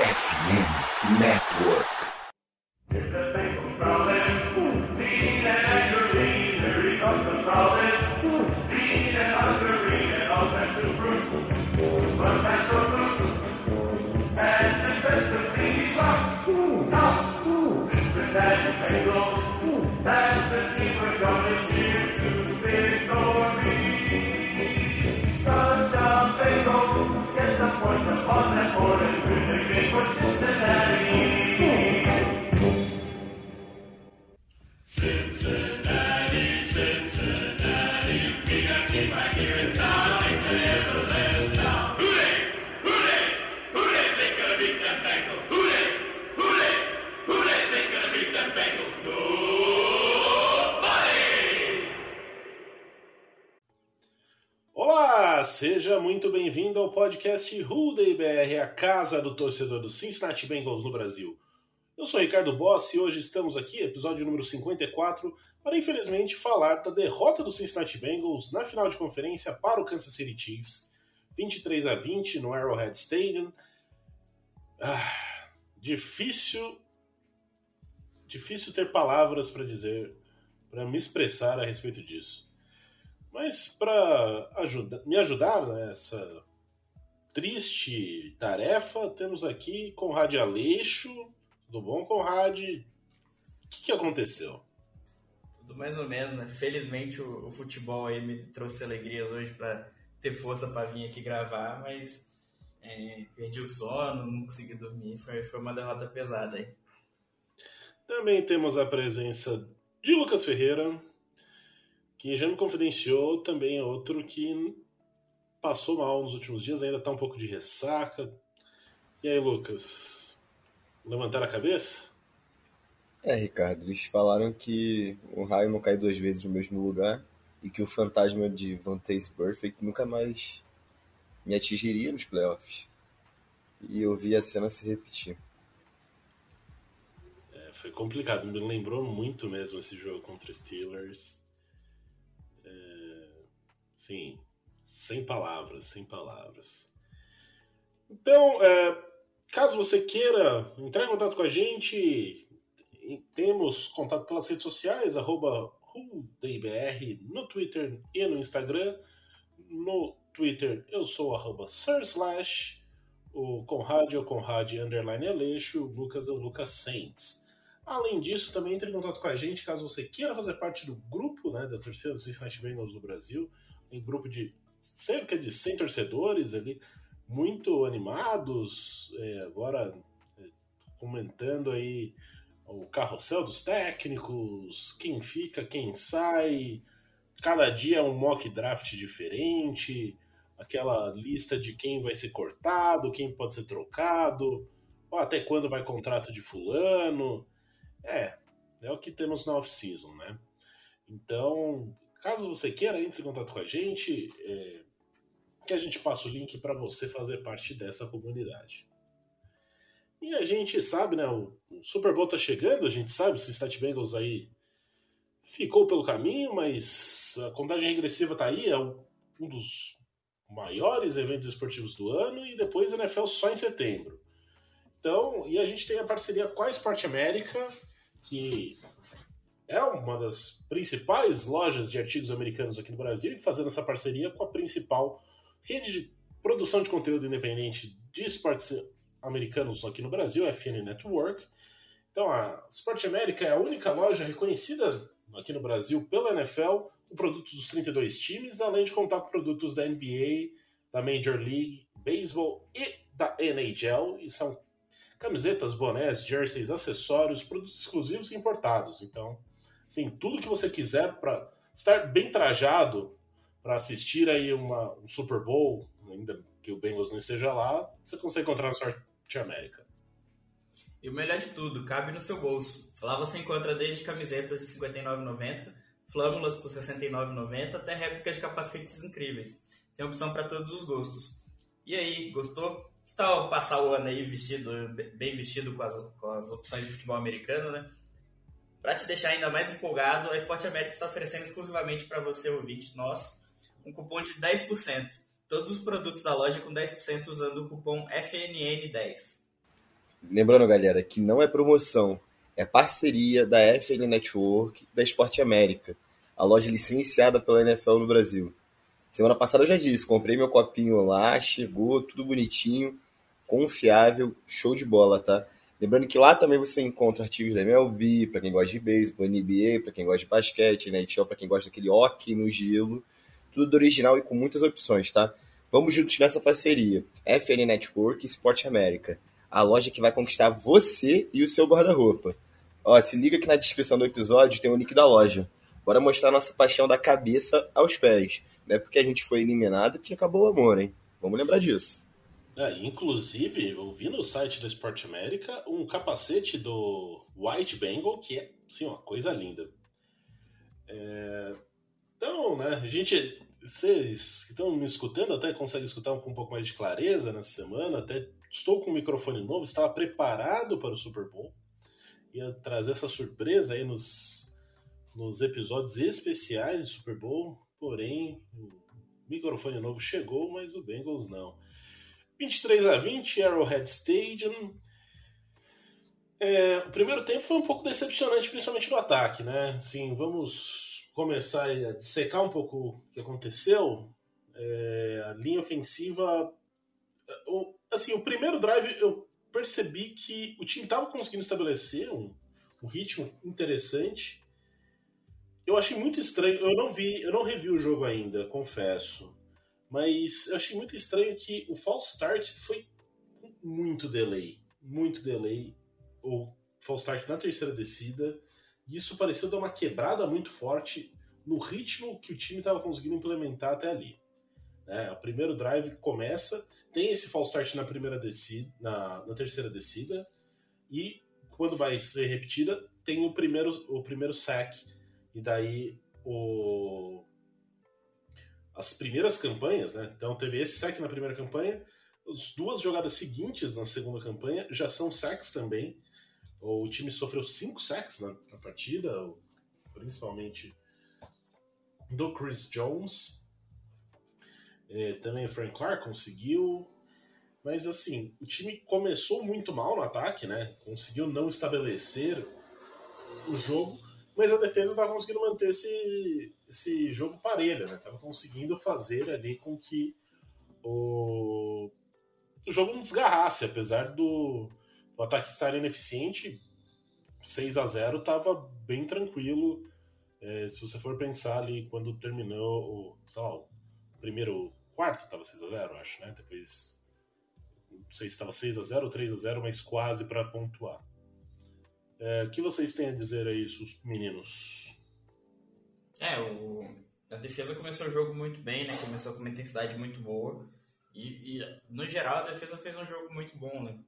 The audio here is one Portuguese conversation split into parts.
FM Network. Seja muito bem-vindo ao podcast Who Day BR, a casa do torcedor do Cincinnati Bengals no Brasil. Eu sou Ricardo Boss e hoje estamos aqui, episódio número 54, para infelizmente falar da derrota do Cincinnati Bengals na final de conferência para o Kansas City Chiefs, 23 a 20 no Arrowhead Stadium. Ah, difícil, difícil ter palavras para dizer, para me expressar a respeito disso. Mas para ajuda, me ajudar nessa triste tarefa, temos aqui Conrad Aleixo. Tudo bom, Conrad? O que, que aconteceu? Tudo mais ou menos, né? Felizmente o, o futebol aí me trouxe alegrias hoje para ter força para vir aqui gravar, mas é, perdi o sono, não consegui dormir, foi, foi uma derrota pesada aí. Também temos a presença de Lucas Ferreira, que já me confidenciou também outro que passou mal nos últimos dias, ainda está um pouco de ressaca. E aí, Lucas? Levantar a cabeça? É, Ricardo, eles falaram que o raio não cai duas vezes no mesmo lugar e que o fantasma de Von Taste Perfect nunca mais me atingiria nos playoffs. E eu vi a cena se repetir. É, foi complicado, me lembrou muito mesmo esse jogo contra os Steelers. Sim, sem palavras, sem palavras. Então, é, caso você queira entrar em contato com a gente, temos contato pelas redes sociais, arroba no Twitter e no Instagram. No Twitter eu sou arroba Slash, o Conrad é o Conrad underline Aleixo, o Lucas é o Lucas Saints. Além disso, também entre em contato com a gente caso você queira fazer parte do grupo né, da torcida do Cincinnati Bengals do Brasil, um grupo de cerca de 100 torcedores ali, muito animados, é, agora é, comentando aí o carrossel dos técnicos, quem fica, quem sai, cada dia um mock draft diferente, aquela lista de quem vai ser cortado, quem pode ser trocado, até quando vai contrato de fulano. É, é o que temos na off-season, né? Então, caso você queira, entre em contato com a gente, é, que a gente passa o link para você fazer parte dessa comunidade. E a gente sabe, né? O, o Super Bowl tá chegando, a gente sabe, o Cincinnati Bengals aí ficou pelo caminho, mas a contagem regressiva tá aí, é um dos maiores eventos esportivos do ano, e depois a NFL só em setembro. Então, e a gente tem a parceria com a Esporte América, que é uma das principais lojas de artigos americanos aqui no Brasil, e fazendo essa parceria com a principal rede de produção de conteúdo independente de esportes americanos aqui no Brasil, a FN Network. Então, a Sport América é a única loja reconhecida aqui no Brasil pela NFL com produtos dos 32 times, além de contar com produtos da NBA, da Major League Baseball e da NHL, e são camisetas, bonés, jerseys, acessórios, produtos exclusivos e importados. Então, assim, tudo que você quiser para estar bem trajado para assistir aí uma, um Super Bowl, ainda que o Bengals não esteja lá, você consegue encontrar na Sorte América. E o melhor de tudo, cabe no seu bolso. Lá você encontra desde camisetas de R$ 59,90, flâmulas por R$ 69,90, até réplicas de capacetes incríveis. Tem opção para todos os gostos. E aí, gostou? Que tal passar o ano aí vestido, bem vestido com as, com as opções de futebol americano, né? Para te deixar ainda mais empolgado, a Esporte América está oferecendo exclusivamente para você, ouvinte nosso, um cupom de 10%. Todos os produtos da loja com 10% usando o cupom FNN10. lembrando, galera, que não é promoção, é parceria da FL Network da Esporte América, a loja licenciada pela NFL no Brasil. Semana passada eu já disse, comprei meu copinho lá, chegou, tudo bonitinho, confiável, show de bola, tá? Lembrando que lá também você encontra artigos da MLB, para quem gosta de beisebol, NBA, para quem gosta de basquete, né? para quem gosta daquele hockey no gelo. Tudo original e com muitas opções, tá? Vamos juntos nessa parceria. FN Network e Sport América. A loja que vai conquistar você e o seu guarda-roupa. Ó, se liga que na descrição do episódio tem o link da loja. Bora mostrar nossa paixão da cabeça aos pés. Não é porque a gente foi eliminado que acabou o amor, hein? Vamos lembrar disso. É, inclusive, eu vi no site da Sport América um capacete do White Bengal, que é, sim, uma coisa linda. É... Então, né, gente, vocês que estão me escutando até conseguem escutar com um pouco mais de clareza nessa semana, até estou com um microfone novo, estava preparado para o Super Bowl, ia trazer essa surpresa aí nos, nos episódios especiais de Super Bowl, porém o microfone novo chegou, mas o Bengals não. 23 a 20, Arrowhead Stadium. É, o primeiro tempo foi um pouco decepcionante, principalmente no ataque, né? Sim, vamos começar a secar um pouco o que aconteceu. É, a linha ofensiva. O, assim, o primeiro drive eu percebi que o time estava conseguindo estabelecer um, um ritmo interessante. Eu achei muito estranho. Eu não vi, eu não revi o jogo ainda, confesso. Mas eu achei muito estranho que o false start foi muito delay. Muito delay. Ou false start na terceira descida. E isso pareceu dar uma quebrada muito forte no ritmo que o time estava conseguindo implementar até ali. É, o primeiro drive começa, tem esse false start na primeira descida, na, na terceira descida, e quando vai ser repetida, tem o primeiro, o primeiro sack. E daí o, as primeiras campanhas, né? Então teve esse sack na primeira campanha, as duas jogadas seguintes na segunda campanha já são sacks também. O time sofreu cinco sacks na, na partida, principalmente do Chris Jones. É, também o Frank Clark conseguiu. Mas assim, o time começou muito mal no ataque, né? Conseguiu não estabelecer o jogo mas a defesa estava conseguindo manter esse, esse jogo parelho, né? Tava conseguindo fazer ali com que o, o jogo não desgarrasse, apesar do, do ataque estar ineficiente, 6 a 0 estava bem tranquilo. É, se você for pensar ali quando terminou o, lá, o primeiro quarto, estava 6 a 0 acho, né? Depois não sei se estava 6 a 0 ou 3 a 0 mas quase para pontuar. É, o que vocês têm a dizer aí, os meninos? É, o, a defesa começou o jogo muito bem, né? Começou com uma intensidade muito boa. E, e no geral, a defesa fez um jogo muito bom, né?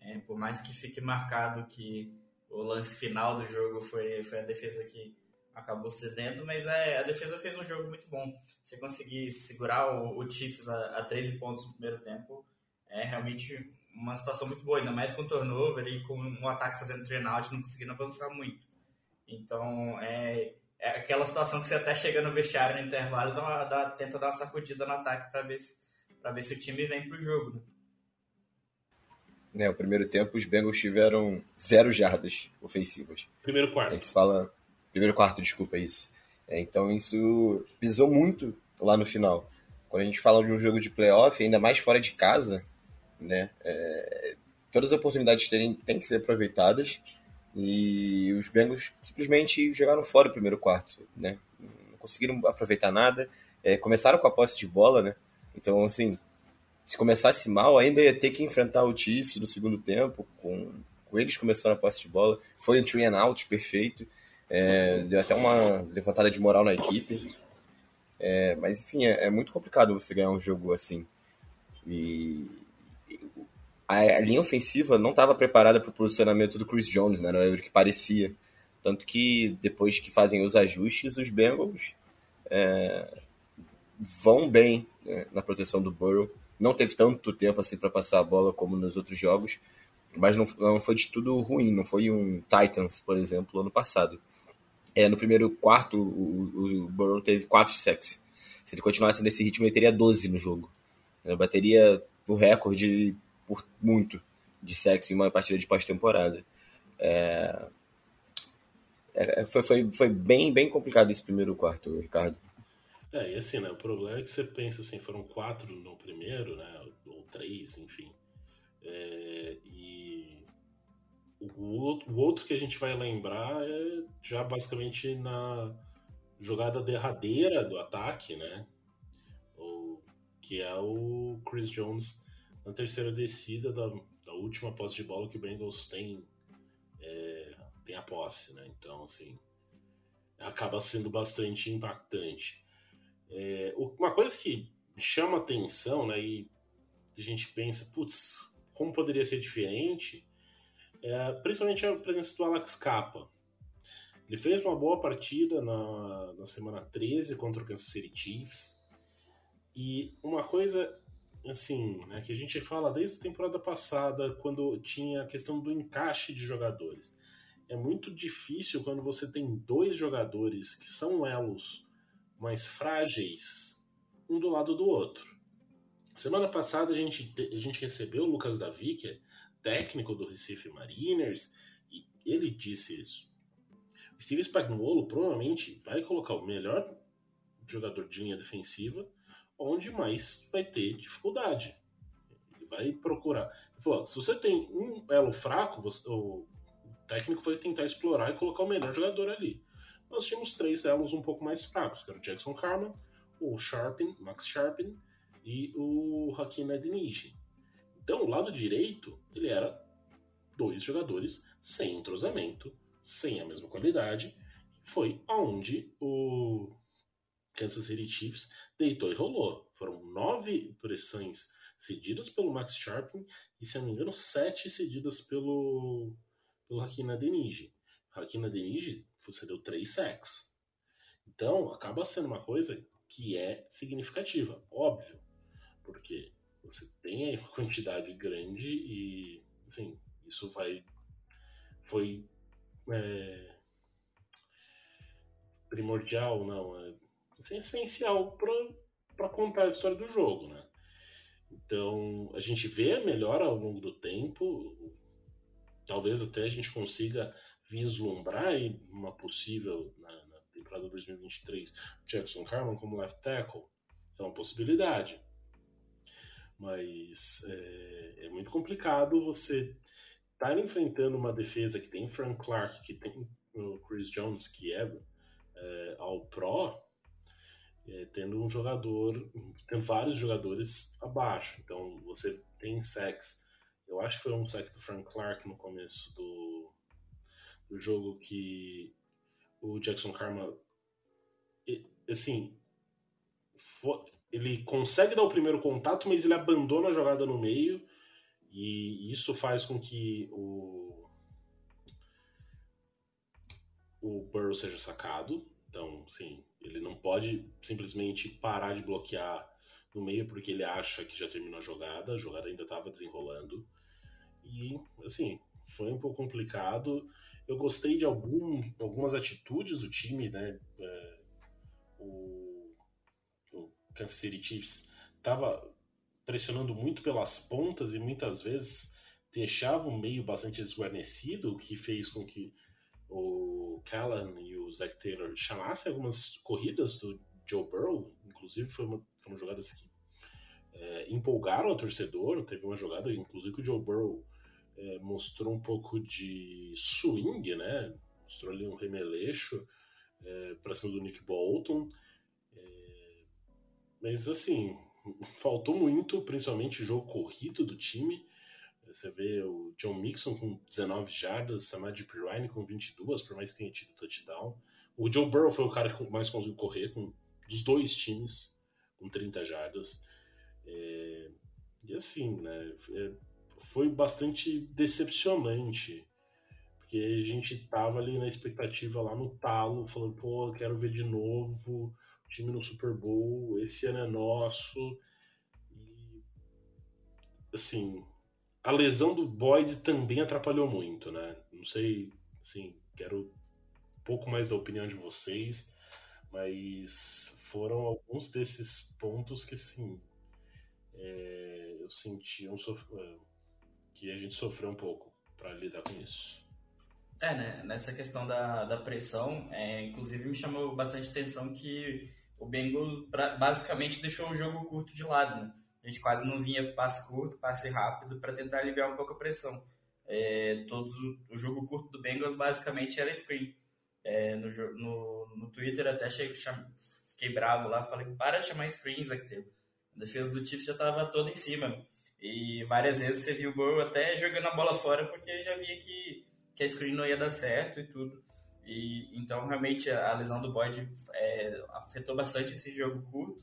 É, por mais que fique marcado que o lance final do jogo foi, foi a defesa que acabou cedendo, mas é, a defesa fez um jogo muito bom. Você conseguir segurar o, o Chiefs a, a 13 pontos no primeiro tempo é realmente uma situação muito boa, ainda mais com o turnover e com um ataque fazendo turnout, não conseguindo avançar muito. Então, é, é aquela situação que você até chega no vestiário no intervalo dá, dá, tenta dar uma sacudida no ataque para ver, se, ver se o time vem pro jogo. Né? É, o primeiro tempo os Bengals tiveram zero jardas ofensivas. Primeiro quarto. Aí se fala... Primeiro quarto, desculpa, é isso. É, então isso pisou muito lá no final. Quando a gente fala de um jogo de playoff, ainda mais fora de casa, né? É, todas as oportunidades têm, têm que ser aproveitadas e os Bengals simplesmente jogaram fora o primeiro quarto, né? Não conseguiram aproveitar nada. É, começaram com a posse de bola, né? Então, assim, se começasse mal, ainda ia ter que enfrentar o Chiefs no segundo tempo, com, com eles começando a posse de bola. Foi um three and out perfeito. É, deu até uma levantada de moral na equipe. É, mas, enfim, é, é, muito complicado você ganhar um jogo assim. E a, linha ofensiva não estava preparada para o posicionamento do Chris Jones, né? Não era o que parecia. Tanto que depois que fazem os ajustes, os Bengals é, vão bem né, na proteção do Burrow. Não teve tanto tempo assim para passar a bola como nos outros jogos, mas não, não foi de tudo ruim. Não foi um Titans, por exemplo, ano passado. É, no primeiro quarto, o, o Burrow teve 4 sacks. Se ele continuasse nesse ritmo, ele teria 12 no jogo. Ele bateria o recorde por muito de sexo em uma partida de pós-temporada. É, é, foi, foi, foi bem, bem complicado esse primeiro quarto, Ricardo. É, e assim, né? O problema é que você pensa assim, foram quatro no primeiro, né? Ou três, enfim. É, e o, o outro que a gente vai lembrar é já basicamente na jogada derradeira do ataque, né? O, que é o Chris Jones na terceira descida da, da última posse de bola que o Bengals tem, é, tem a posse, né? Então, assim, acaba sendo bastante impactante. É, uma coisa que chama atenção, né, e a gente pensa, putz, como poderia ser diferente, é, principalmente a presença do Alex Capa. Ele fez uma boa partida na, na semana 13 contra o Kansas City Chiefs. E uma coisa assim, né, que a gente fala desde a temporada passada, quando tinha a questão do encaixe de jogadores. É muito difícil quando você tem dois jogadores que são elos mais frágeis, um do lado do outro. Semana passada a gente, a gente recebeu o Lucas Davi, que é técnico do Recife Mariners, e ele disse isso. O Steve Spagnuolo provavelmente vai colocar o melhor jogador de linha defensiva onde mais vai ter dificuldade. Ele vai procurar. Ele falou, se você tem um elo fraco, você, o técnico vai tentar explorar e colocar o melhor jogador ali. Nós tínhamos três elos um pouco mais fracos, que era o Jackson Carman, o Sharpen, Max Sharpen e o Hakim Edniji. Então, o lado direito, ele era dois jogadores sem entrosamento, sem a mesma qualidade. Foi aonde o Kansas City Chiefs deitou e rolou. Foram nove pressões cedidas pelo Max Sharpen e, se não me engano, sete cedidas pelo, pelo Hakim Adeniji. Hakim Adeniji deu três sacks. Então, acaba sendo uma coisa que é significativa, óbvio, porque você tem uma quantidade grande e, assim, isso vai foi é, primordial, não, é, assim, essencial para contar a história do jogo, né? Então, a gente vê a melhora ao longo do tempo, talvez até a gente consiga vislumbrar uma possível, na, na temporada 2023, Jackson Carman como left tackle, é uma possibilidade. Mas é, é muito complicado você estar tá enfrentando uma defesa que tem Frank Clark, que tem o Chris Jones, que é, é ao Pro, é, tendo um jogador, tem vários jogadores abaixo. Então você tem sacks. Eu acho que foi um sack do Frank Clark no começo do, do jogo que o Jackson Karma, assim, ele consegue dar o primeiro contato, mas ele abandona a jogada no meio e isso faz com que o o Burrow seja sacado. Então, sim, ele não pode simplesmente parar de bloquear no meio porque ele acha que já terminou a jogada, a jogada ainda estava desenrolando. E, assim, foi um pouco complicado. Eu gostei de algum, algumas atitudes do time, né? É, o, o Kansas City Chiefs estava pressionando muito pelas pontas e muitas vezes deixava o meio bastante desguarnecido, o que fez com que o Callan e o Zach Taylor chamassem algumas corridas do Joe Burrow, inclusive foi uma, foram jogadas que é, empolgaram o torcedor. Teve uma jogada, inclusive, que o Joe Burrow é, mostrou um pouco de swing, né? Mostrou ali um remeleixo é, para cima do Nick Bolton. Mas assim, faltou muito, principalmente jogo corrido do time. Você vê o John Mixon com 19 jardas, Samad Pirine com 22, por mais que tenha tido touchdown. O Joe Burrow foi o cara que mais conseguiu correr com dos dois times, com 30 jardas. É, e assim, né, é, foi bastante decepcionante, porque a gente tava ali na expectativa lá no talo, falando, pô, quero ver de novo o time no Super Bowl, esse ano é nosso. E assim, a lesão do Boyd também atrapalhou muito, né? Não sei, assim, quero um pouco mais da opinião de vocês, mas foram alguns desses pontos que, assim, é, eu senti um sof... É, que a gente sofreu um pouco para lidar com isso. É, né? Nessa questão da, da pressão, é, inclusive me chamou bastante atenção que o Bengals basicamente deixou o jogo curto de lado, né? A gente quase não vinha passe curto, passe rápido para tentar aliviar um pouco a pressão. É, todos, o jogo curto do Bengals basicamente era screen. É, no, no, no Twitter até fiquei bravo lá, falei, para de chamar screen, Zacteu. A defesa do Chiefs já estava toda em cima. E várias vezes você viu o Burrow até jogando a bola fora porque já via que, que a screen não ia dar certo e tudo. E, então, realmente, a, lesão do Boyd é, afetou bastante esse jogo curto,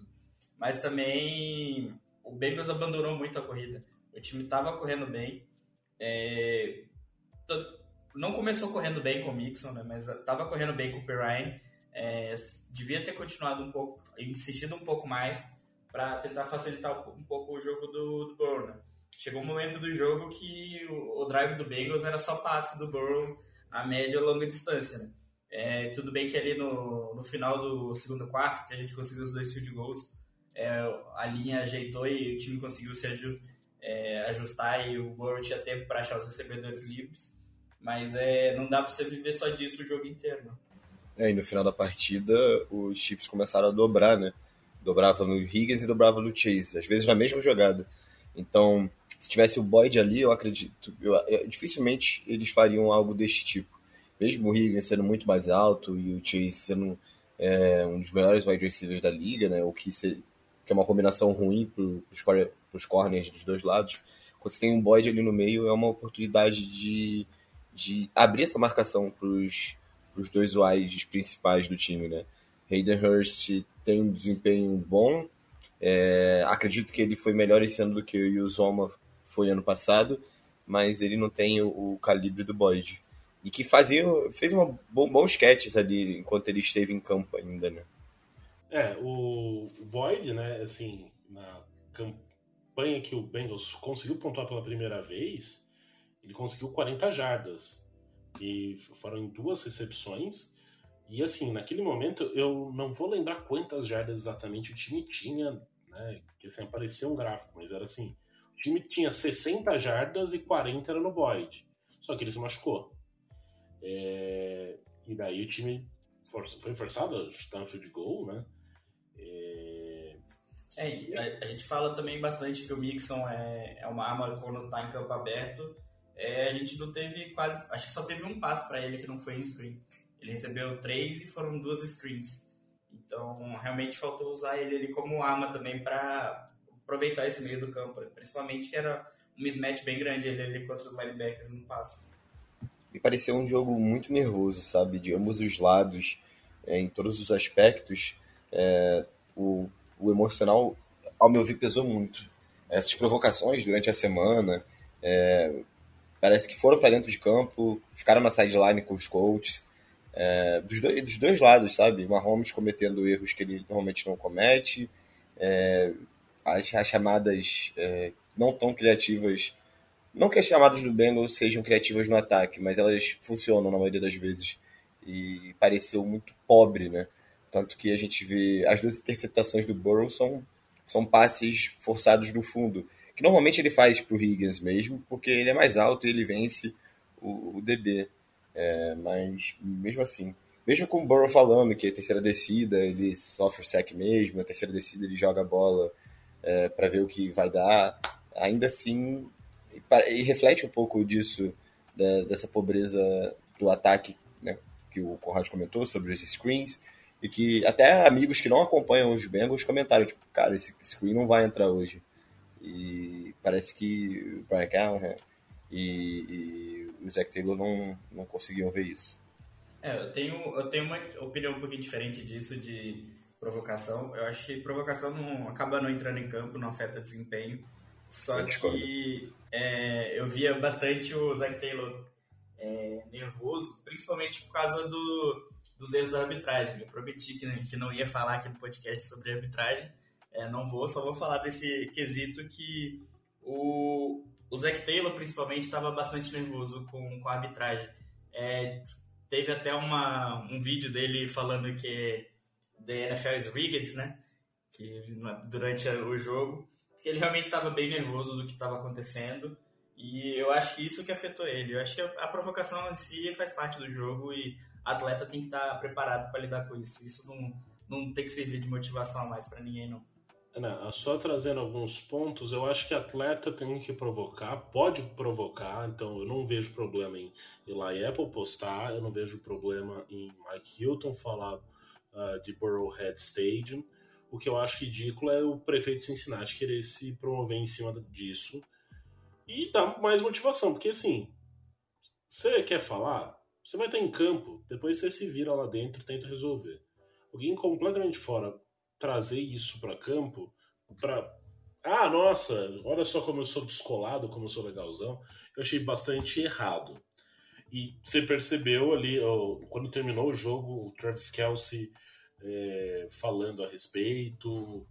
mas também o Bengals abandonou muito a corrida. O time estava correndo bem, é, não começou correndo bem com o Mixon, né, mas estava correndo bem com o Perrine. É, devia ter continuado um pouco, insistido um pouco mais para tentar facilitar um pouco o jogo do, do Burrow. Né? Chegou um momento do jogo que o, o, drive do Bengals era só passe do Burrow a média ou longa distância. Né? É, tudo bem que ali no, no final do segundo quarto, que a gente conseguiu os dois field goals, é, a linha ajeitou e o time conseguiu se é, ajustar e o Burrow tinha tempo para achar os recebedores livres. Mas é, não dá para você viver só disso o jogo inteiro. Né? É, e no final da partida, os Chiefs começaram a dobrar, né? Dobrava no Higgins e dobrava no Chase, às vezes na mesma jogada. Então, se tivesse o Boyd ali, eu acredito, eu, eu, dificilmente eles fariam algo deste tipo. Mesmo o Higgins sendo muito mais alto e o Chase sendo é, um dos melhores wide receivers da liga, né? O que, se, que é uma combinação ruim para os corners dos dois lados. Quando você tem um Boyd ali no meio, é uma oportunidade de, de abrir essa marcação para os dois wides principais do time, né? Hayden Hurst tem um desempenho bom. É, acredito que ele foi melhor esse ano do que o Yuzoma foi ano passado, mas ele não tem o, o calibre do Boyd. E que fazia, fez uma, bons sketches ali enquanto ele esteve em campo ainda, né? É, o, Boyd, né, assim, na campanha que o Bengals conseguiu pontuar pela primeira vez, ele conseguiu 40 jardas. E foram em duas recepções e assim, naquele momento eu não vou lembrar quantas jardas exatamente o time tinha, né? Porque assim, apareceu um gráfico, mas era assim: o time tinha 60 jardas e 40 era no Boyd. Só que ele se machucou. É... E daí o time foi forçado a chutar um field goal, né? É... É, a, gente fala também bastante que o Mixon é, é uma arma quando tá em campo aberto. É, a gente não teve quase. Acho que só teve um passo para ele que não foi em screen. Ele recebeu três e foram duas screens. Então, realmente faltou usar ele ali como arma também para aproveitar esse meio do campo, principalmente que era um mismatch bem grande ele ali contra os linebackers no passe. Me pareceu um jogo muito nervoso, sabe? De ambos os lados, é, em todos os aspectos. É, o, o emocional, ao meu ver, pesou muito. Essas provocações durante a semana, é, parece que foram para dentro de campo, ficaram na sideline com os coaches, é, dos, dois, dos dois lados, sabe? Mahomes cometendo erros que ele normalmente não comete, é, as, as, chamadas é, não tão criativas. Não que as chamadas do Bengals sejam criativas no ataque, mas elas funcionam na maioria das vezes. E pareceu muito pobre, né? Tanto que a gente vê as duas interceptações do Burrow são, são passes forçados do fundo, que normalmente ele faz para o Higgins mesmo, porque ele é mais alto e ele vence o, o DB. É, mas mesmo assim, mesmo com o Burrow falando que a terceira descida ele sofre o sec mesmo, a terceira descida ele joga a bola é, para ver o que vai dar, ainda assim, e, reflete um pouco disso, da, dessa pobreza do ataque né, que o Conrad comentou sobre os screens, e que até amigos que não acompanham os Bengals comentaram, tipo, cara, esse screen não vai entrar hoje. E parece que o Brian Callahan e, e o Zac Taylor não, não conseguiam ver isso. É, eu tenho, eu tenho uma opinião um pouquinho diferente disso, de provocação. Eu acho que provocação não acaba não entrando em campo, não afeta desempenho. Só que é, eu via bastante o Zac Taylor é, nervoso, principalmente por causa do, dos erros da arbitragem. Eu prometi que, que não ia falar aqui no podcast sobre arbitragem. É, não vou, só vou falar desse quesito que o, o Zac Taylor, principalmente, estava bastante nervoso com, com a arbitragem. É, teve até uma, um vídeo dele falando que the NFL is rigged, né? Que durante o jogo, que ele realmente estava bem nervoso do que estava acontecendo. E eu acho que isso que afetou ele. Eu acho que a provocação em si faz parte do jogo e atleta tem que estar preparado para lidar com isso. Isso não, não tem que servir de motivação a mais para ninguém, não. Não, só trazendo alguns pontos, eu acho que atleta tem que provocar, pode provocar, então eu não vejo problema em Eli Apple postar, eu não vejo problema em Mike Hilton falar uh, de Burrowhead Stadium. O que eu acho ridículo é o prefeito de Cincinnati querer se promover em cima disso e dar mais motivação, porque assim, você quer falar, você vai estar em campo, depois você se vira lá dentro e tenta resolver. Alguém completamente fora trazer isso para campo, para ah, nossa, olha só como eu sou descolado, como eu sou legalzão, eu achei bastante errado. E você percebeu ali, quando terminou o jogo, o Travis Kelsey é, falando a respeito,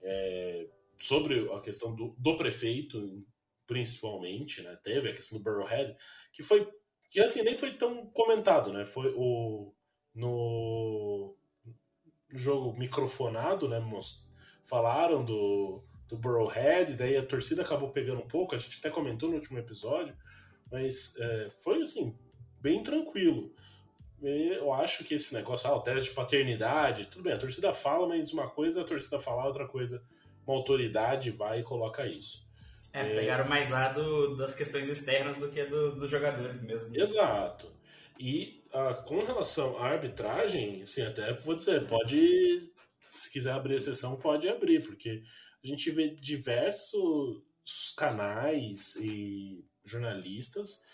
é, sobre a questão do, do, prefeito, principalmente, né? Teve a questão do Burrowhead, que foi. Que assim, nem foi tão comentado, né? Foi o. No jogo microfonado, né? Falaram do, do Burrowhead, daí a torcida acabou pegando um pouco, a gente até comentou no último episódio, mas é, foi assim, bem tranquilo. Eu acho que esse negócio, ah, o teste de paternidade, tudo bem, a torcida fala, mas uma coisa é a torcida falar, outra coisa uma autoridade vai e coloca isso. É, pegaram mais lado das questões externas do que do, dos jogadores mesmo. Exato. E ah, com relação à arbitragem, assim, até vou dizer, pode, se quiser abrir a sessão, pode abrir, porque a gente vê diversos canais e jornalistas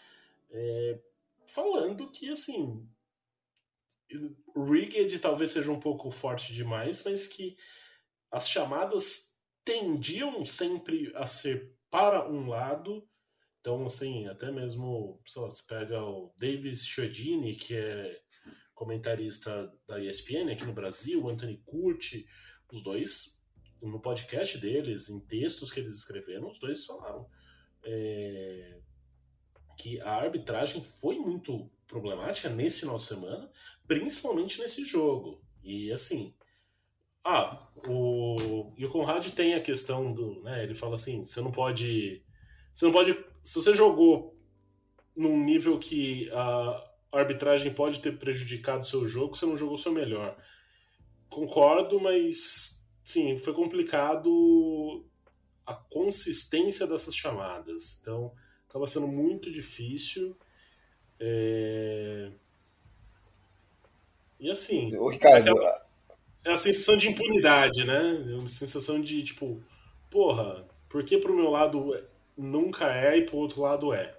é, falando que, assim, rigged talvez seja um pouco forte demais, mas que as chamadas tendiam sempre a ser para um lado. Então, assim, até mesmo, sei lá, você pega o Davis Chiodini, que é comentarista da ESPN aqui no Brasil, Anthony Curti, os dois, no podcast deles, em textos que eles escreveram, os dois falaram é, que a arbitragem foi muito problemática nesse final de semana, principalmente nesse jogo. E assim, ah, o e o Conrad tem a questão do, né, ele fala assim, você não pode você não pode, se você jogou num nível que a arbitragem pode ter prejudicado seu jogo, você não jogou seu melhor. Concordo, mas sim, foi complicado a consistência dessas chamadas. Então, acaba sendo muito difícil. É... E assim. O Ricardo. Aquela... É a sensação de impunidade, né? É uma sensação de tipo, porra, por que pro meu lado nunca é e pro outro lado é?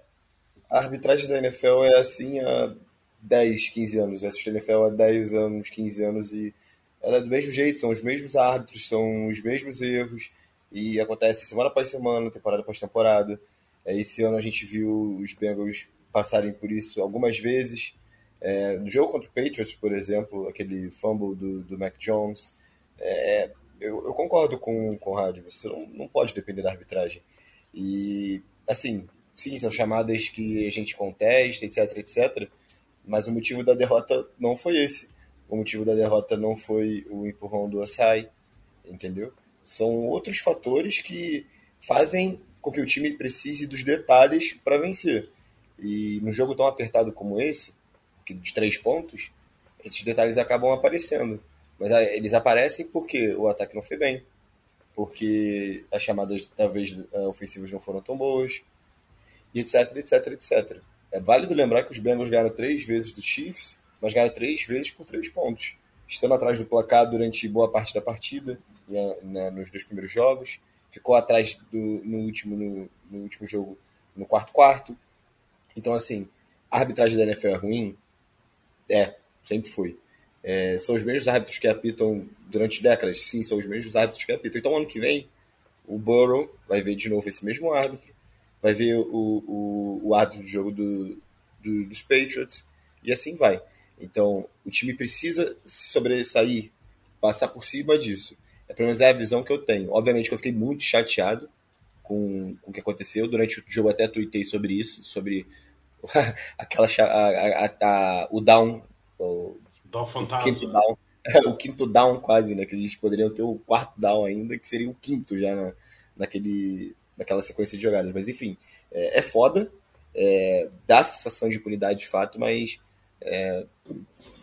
A arbitragem da NFL é assim há 10, 15 anos. Eu assisto a NFL há 10 anos, 15 anos e ela é do mesmo jeito, são os mesmos árbitros, são os mesmos erros e acontece semana após semana, temporada após temporada. Esse ano a gente viu os Bengals passarem por isso algumas vezes. É, no jogo contra o Patriots, por exemplo, aquele fumble do, do Mac Jones, é, eu, eu, concordo com, o Rádio, você não, não pode depender da arbitragem. E, assim, sim, são chamadas que a gente contesta, etc, etc, mas o motivo da derrota não foi esse. O motivo da derrota não foi o empurrão do Asai, entendeu? São outros fatores que fazem com que o time precise dos detalhes para vencer. E num jogo tão apertado como esse, de três pontos, esses detalhes acabam aparecendo. Mas ah, eles aparecem porque o ataque não foi bem, porque as chamadas talvez ah, ofensivas não foram tão boas, e etc, etc, etc. É válido lembrar que os Bengals ganharam três vezes do Chiefs, mas ganharam três vezes por três pontos, estando atrás do placar durante boa parte da partida, né, nos dois primeiros jogos, ficou atrás do, no, último, no, no último jogo, no quarto quarto. Então, assim, a arbitragem da NFL é ruim? É, sempre foi. É, são os mesmos árbitros que apitam durante décadas? Sim, são os mesmos árbitros que apitam. Então, ano que vem, o Burrow vai ver de novo esse mesmo árbitro, vai ver o, o, o árbitro do jogo do, do, dos Patriots, e assim vai. Então, o time precisa se sobressair, passar por cima disso. É pelo menos é a visão que eu tenho. Obviamente que eu fiquei muito chateado com, com o que aconteceu. Durante o jogo até tuitei sobre isso, sobre aquela a, a, a, o down, o, down o quinto down, o quinto down quase, né? Que eles poderiam ter o quarto down ainda, que seria o quinto já na, naquele, naquela sequência de jogadas. Mas enfim, é, é foda, é, dá sensação de impunidade de fato, mas é,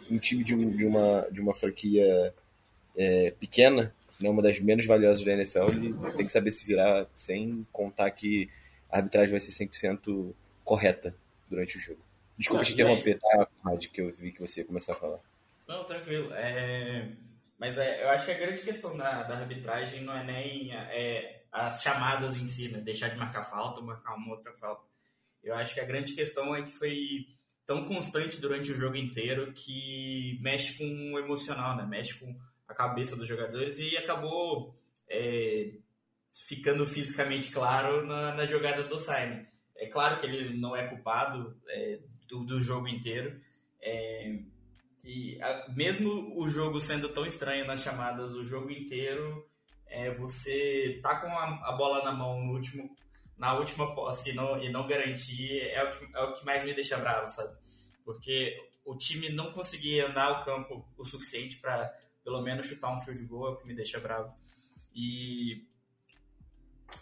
um time de, um, de, uma, de uma franquia é, pequena, né, uma das menos valiosas da NFL, ele tem que saber se virar sem contar que a arbitragem vai ser 100% correta durante o jogo. Desculpa te interromper, tá, Rádio, que eu vi que você ia começar a falar. Não, tranquilo. É... Mas é, eu acho que a grande questão da, da arbitragem não é nem é, as chamadas em si, né? Deixar de marcar falta ou marcar uma outra falta. Eu acho que a grande questão é que foi tão constante durante o jogo inteiro que mexe com o emocional, né? Mexe com a cabeça dos jogadores e acabou é, ficando fisicamente claro na, na, jogada do Simon. É claro que ele não é culpado é, do, do, jogo inteiro. É, e a, mesmo o jogo sendo tão estranho nas chamadas o jogo inteiro, é, você tá com a, a, bola na mão no último, na última posse não, e não garantir é o, que, é o que mais me deixa bravo, sabe? Porque o time não conseguia andar o campo o suficiente para pelo menos chutar um field goal, é o que me deixa bravo. E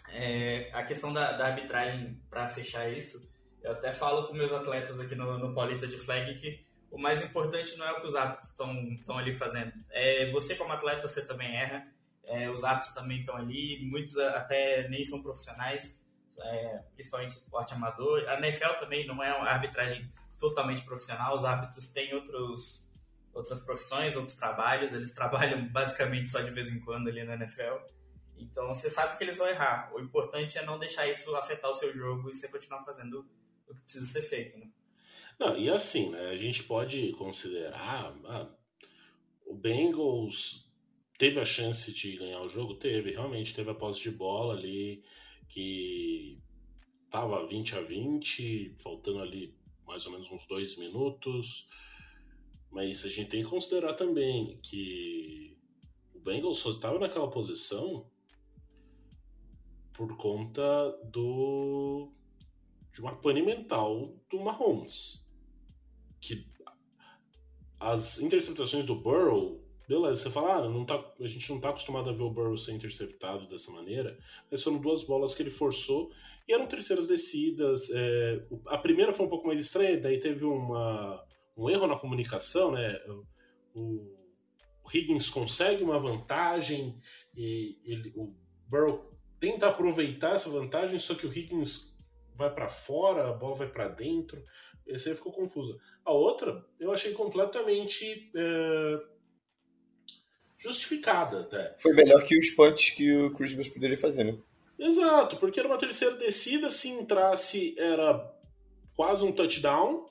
é, a questão da, da arbitragem, para fechar isso, eu até falo com meus atletas aqui no, no Paulista de Flag que o mais importante não é o que os árbitros estão ali fazendo. É você como atleta, você também erra. É, os árbitros também estão ali, muitos até nem são profissionais, é, principalmente esporte amador. A NFL também não é uma arbitragem totalmente profissional, os árbitros têm outros, outras profissões, outros trabalhos, eles trabalham basicamente só de vez em quando ali na NFL. Então você sabe que eles vão errar. O importante é não deixar isso afetar o seu jogo e você continuar fazendo o que precisa ser feito. Né? Não, e assim, né, a gente pode considerar. Ah, o Bengals teve a chance de ganhar o jogo? Teve, realmente teve a posse de bola ali que tava 20 a 20, faltando ali mais ou menos uns dois minutos. Mas a gente tem que considerar também que o Bengals só estava naquela posição por conta do de uma pane mental do Mahomes. Que as interceptações do Burrow, beleza, você fala, ah, não tá, a gente não tá acostumado a ver o Burrow ser interceptado dessa maneira, mas foram duas bolas que ele forçou e eram terceiras descidas. É, a primeira foi um pouco mais estranha, daí teve uma, um erro na comunicação, né? O, o Higgins consegue uma vantagem e ele, o Burrow tenta aproveitar essa vantagem, só que o Higgins vai para fora, a bola vai para dentro. Esse aí ficou confusa. A outra, eu achei completamente é, justificada até. Foi melhor que os punts que o Christmas poderia fazer, né? Exato, porque era uma terceira descida, se entrasse era quase um touchdown,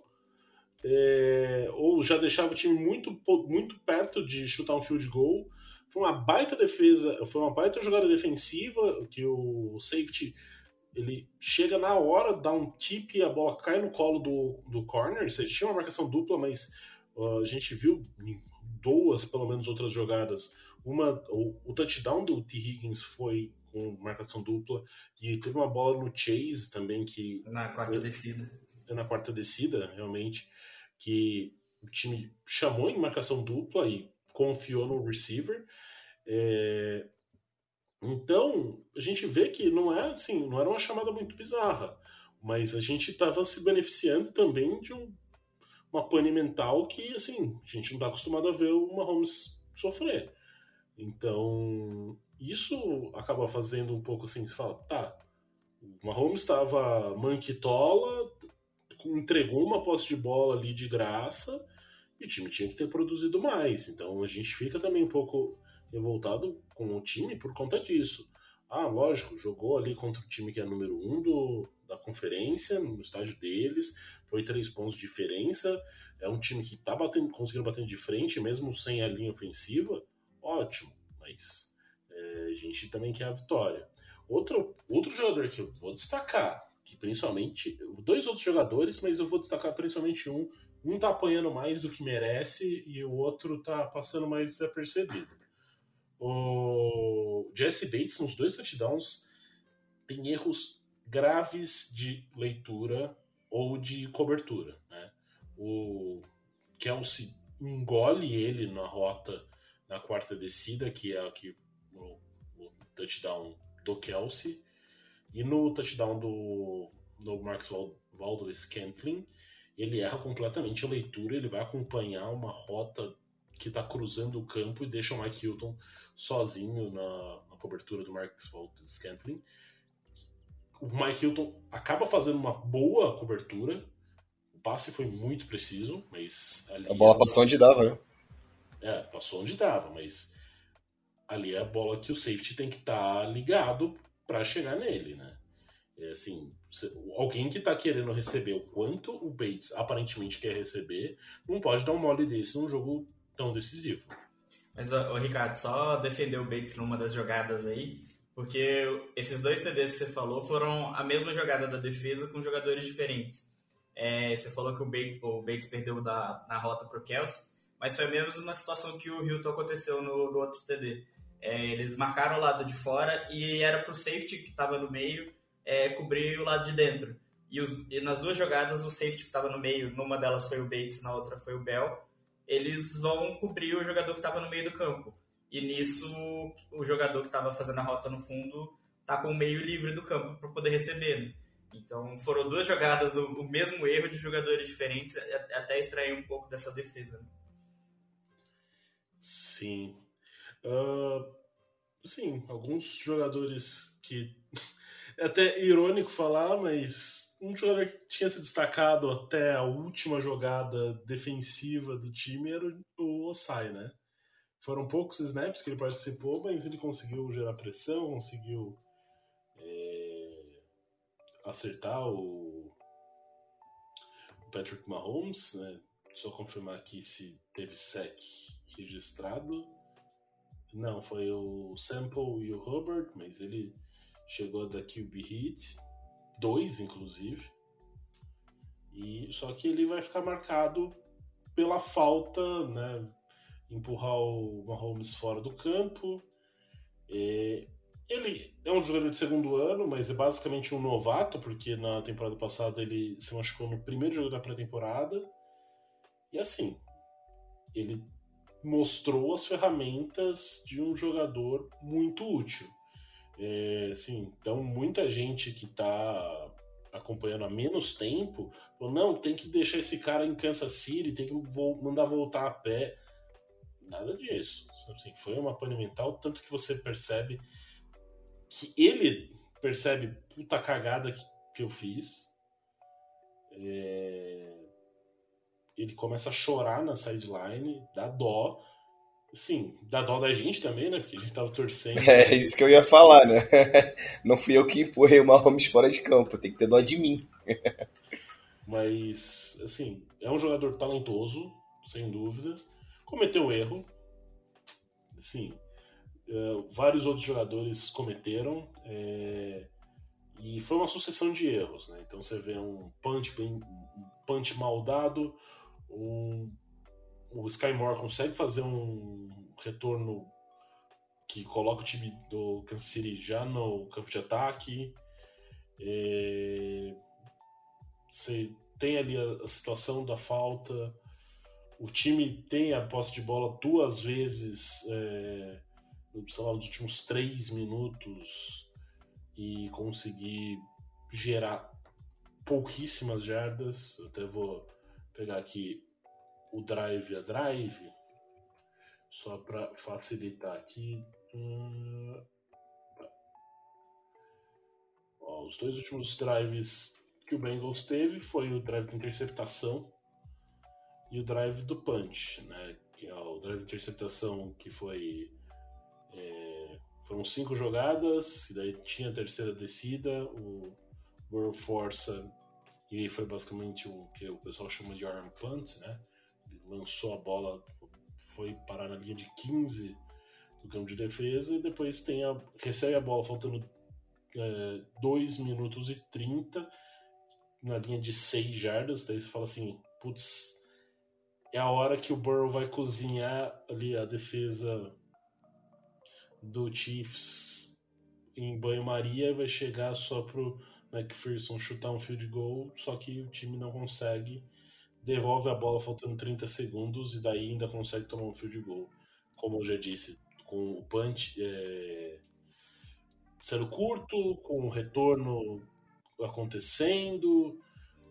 é, ou já deixava o time muito, muito perto de chutar um field goal. Foi uma baita defesa, foi uma baita jogada defensiva que o safety ele chega na hora, dá um tip e a bola cai no colo do, do corner. Seja, tinha uma marcação dupla, mas uh, a gente viu duas, pelo menos, outras jogadas. Uma, o, o touchdown do T. Higgins foi com marcação dupla e teve uma bola no Chase também que na quarta foi, descida. Na quarta descida, realmente, que o time chamou em marcação dupla e confiou no receiver. É, então, a gente vê que não é assim, não era uma chamada muito bizarra, mas a gente estava se beneficiando também de um, uma pane mental que, assim, a gente não está acostumado a ver o Mahomes sofrer. Então, isso acaba fazendo um pouco assim, você fala, tá, o Mahomes estava manquitola, entregou uma posse de bola ali de graça, e o time tinha que ter produzido mais. Então a gente fica também um pouco revoltado com o time por conta disso. Ah, lógico, jogou ali contra o time que é número um do, da conferência, no estádio deles, foi três pontos de diferença. É um time que tá batendo, conseguindo bater de frente, mesmo sem a linha ofensiva. Ótimo, mas é, a gente também quer a vitória. Outro, outro jogador que eu vou destacar, que principalmente. Dois outros jogadores, mas eu vou destacar principalmente um. Um tá apanhando mais do que merece e o outro tá passando mais desapercebido. O Jesse Bates, nos dois touchdowns, tem erros graves de leitura ou de cobertura. Né? O Kelsey engole ele na rota na quarta descida, que é aqui o, o touchdown do Kelsey. E no touchdown do no Marcus Valdez Scantling, ele erra completamente a leitura, ele vai acompanhar uma rota que está cruzando o campo e deixa o Mike Hilton sozinho na, na cobertura do Marcus Valdez Scantling. O Mike Hilton acaba fazendo uma boa cobertura, o passe foi muito preciso, mas a bola passou onde dava, né? É, passou onde dava, mas ali é a bola que o safety tem que estar tá ligado para chegar nele, né? É assim, alguém que está querendo receber o quanto o Bates aparentemente quer receber, não pode dar um mole desse num jogo tão decisivo. Mas, o Ricardo, só defender o Bates numa das jogadas aí, porque esses dois TDs que você falou foram a mesma jogada da defesa com jogadores diferentes. É, você falou que o Bates, o Bates perdeu da, na rota para o Kelsey, mas foi mesmo uma situação que o Hilton aconteceu no, no outro TD. É, eles marcaram o lado de fora e era para o safety que estava no meio é, cobrir o lado de dentro. E, os, e, nas duas jogadas, o safety que estava no meio, numa delas foi o Bates, na outra foi o Bell, eles vão cobrir o jogador que estava no meio do campo. E nisso, o jogador que estava fazendo a rota no fundo tá com o meio livre do campo para poder receber. Né? Então, foram duas jogadas do mesmo erro de jogadores diferentes, até extrair um pouco dessa defesa. Né? Sim. Uh, sim, alguns jogadores que. É até irônico falar, mas um jogador que tinha se destacado até a última jogada defensiva do time era o Osai, né? Foram poucos snaps que ele participou, mas ele conseguiu gerar pressão, conseguiu é, acertar o, o Patrick Mahomes, né? Só confirmar aqui se teve sec registrado. Não, foi o Sample e o Hubbard, mas ele chegou da QB Hit, dois inclusive. E só que ele vai ficar marcado pela falta, né? Empurrar o Mahomes fora do campo. É, ele é um jogador de segundo ano, mas é basicamente um novato, porque na temporada passada ele se machucou no primeiro jogo da pré-temporada. E assim, ele mostrou as ferramentas de um jogador muito útil. É, assim, então, muita gente que está acompanhando há menos tempo falou: não, tem que deixar esse cara em Kansas City, tem que mandar voltar a pé. Nada disso. Assim, foi uma pane mental, tanto que você percebe que ele percebe puta cagada que, que eu fiz. É ele começa a chorar na sideline, dá dó. Sim, dá dó da gente também, né? Porque a gente tava torcendo. É isso que eu ia falar, né? Não fui eu que empurrei o Mahomes fora de campo, tem que ter dó de mim. Mas, assim, é um jogador talentoso, sem dúvida. Cometeu erro. Sim, uh, vários outros jogadores cometeram. É, e foi uma sucessão de erros, né? Então você vê um punch, bem, um punch mal dado, um, o Sky Moore consegue fazer um retorno que coloca o time do Kansas City já no campo de ataque. É, você tem ali a, a, situação da falta. O time tem a posse de bola duas vezes é, sei lá, nos últimos três minutos e conseguir gerar pouquíssimas jardas. Eu até vou pegar aqui o drive a drive, só para facilitar aqui. Hum... Ó, os dois últimos drives que o Bengals teve foi o drive de interceptação e o drive do punch, né? Que é o drive de interceptação que foi é, foram cinco jogadas e daí tinha a terceira descida, o Burrow força e aí foi basicamente o que o pessoal chama de arm punt, né? Lançou a bola, foi parar na linha de 15 do campo de defesa e depois tem a, recebe a bola faltando é, 2 minutos e 30 na linha de 6 jardas. Daí você fala assim: putz, é a hora que o Burrow vai cozinhar ali a defesa do Chiefs em banho-maria e vai chegar só pro McPherson chutar um field goal, só que o time não consegue, devolve a bola faltando 30 segundos e daí ainda consegue tomar um field goal. Como eu já disse, com o punch é, sendo curto, com o retorno acontecendo,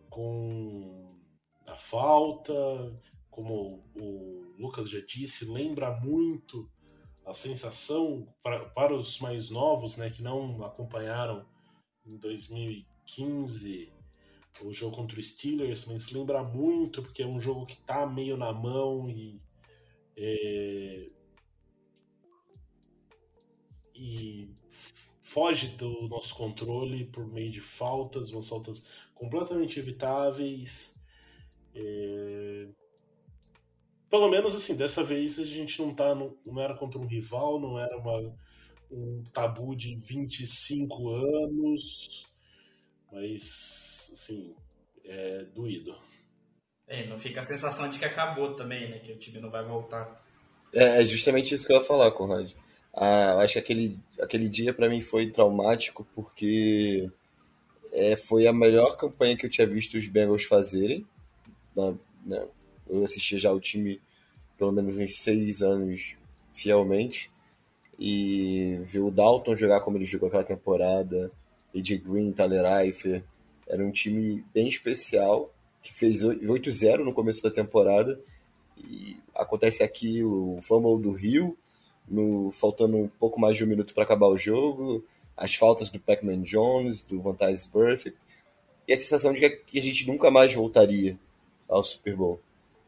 com a falta, como o Lucas já disse, lembra muito a sensação para, para os mais novos, né, que não acompanharam em 2015 o jogo contra o Steelers, mas lembra muito porque é um jogo que está meio na mão e é, e foge do nosso controle por meio de faltas, umas faltas completamente evitáveis. É... Pelo menos assim, dessa vez a gente não tá. No, não era contra um rival, não era uma, um tabu de 25 anos, mas assim, é doído. É, não fica a sensação de que acabou também, né? Que o time não vai voltar. É, é justamente isso que eu ia falar, Conrad. Ah, acho que aquele, aquele dia para mim foi traumático porque é, foi a melhor campanha que eu tinha visto os Bengals fazerem. Na, né, eu assisti já o time pelo menos uns seis anos fielmente. E ver o Dalton jogar como ele jogou aquela temporada, AJ Green, Tyler Eifert, era um time bem especial, que fez 8-0 no começo da temporada. E acontece aquilo, o fumble do Rio, no, faltando um pouco mais de um minuto para acabar o jogo, as faltas do Pac-Man Jones, do Van Perfect, e a sensação de que a gente nunca mais voltaria ao Super Bowl.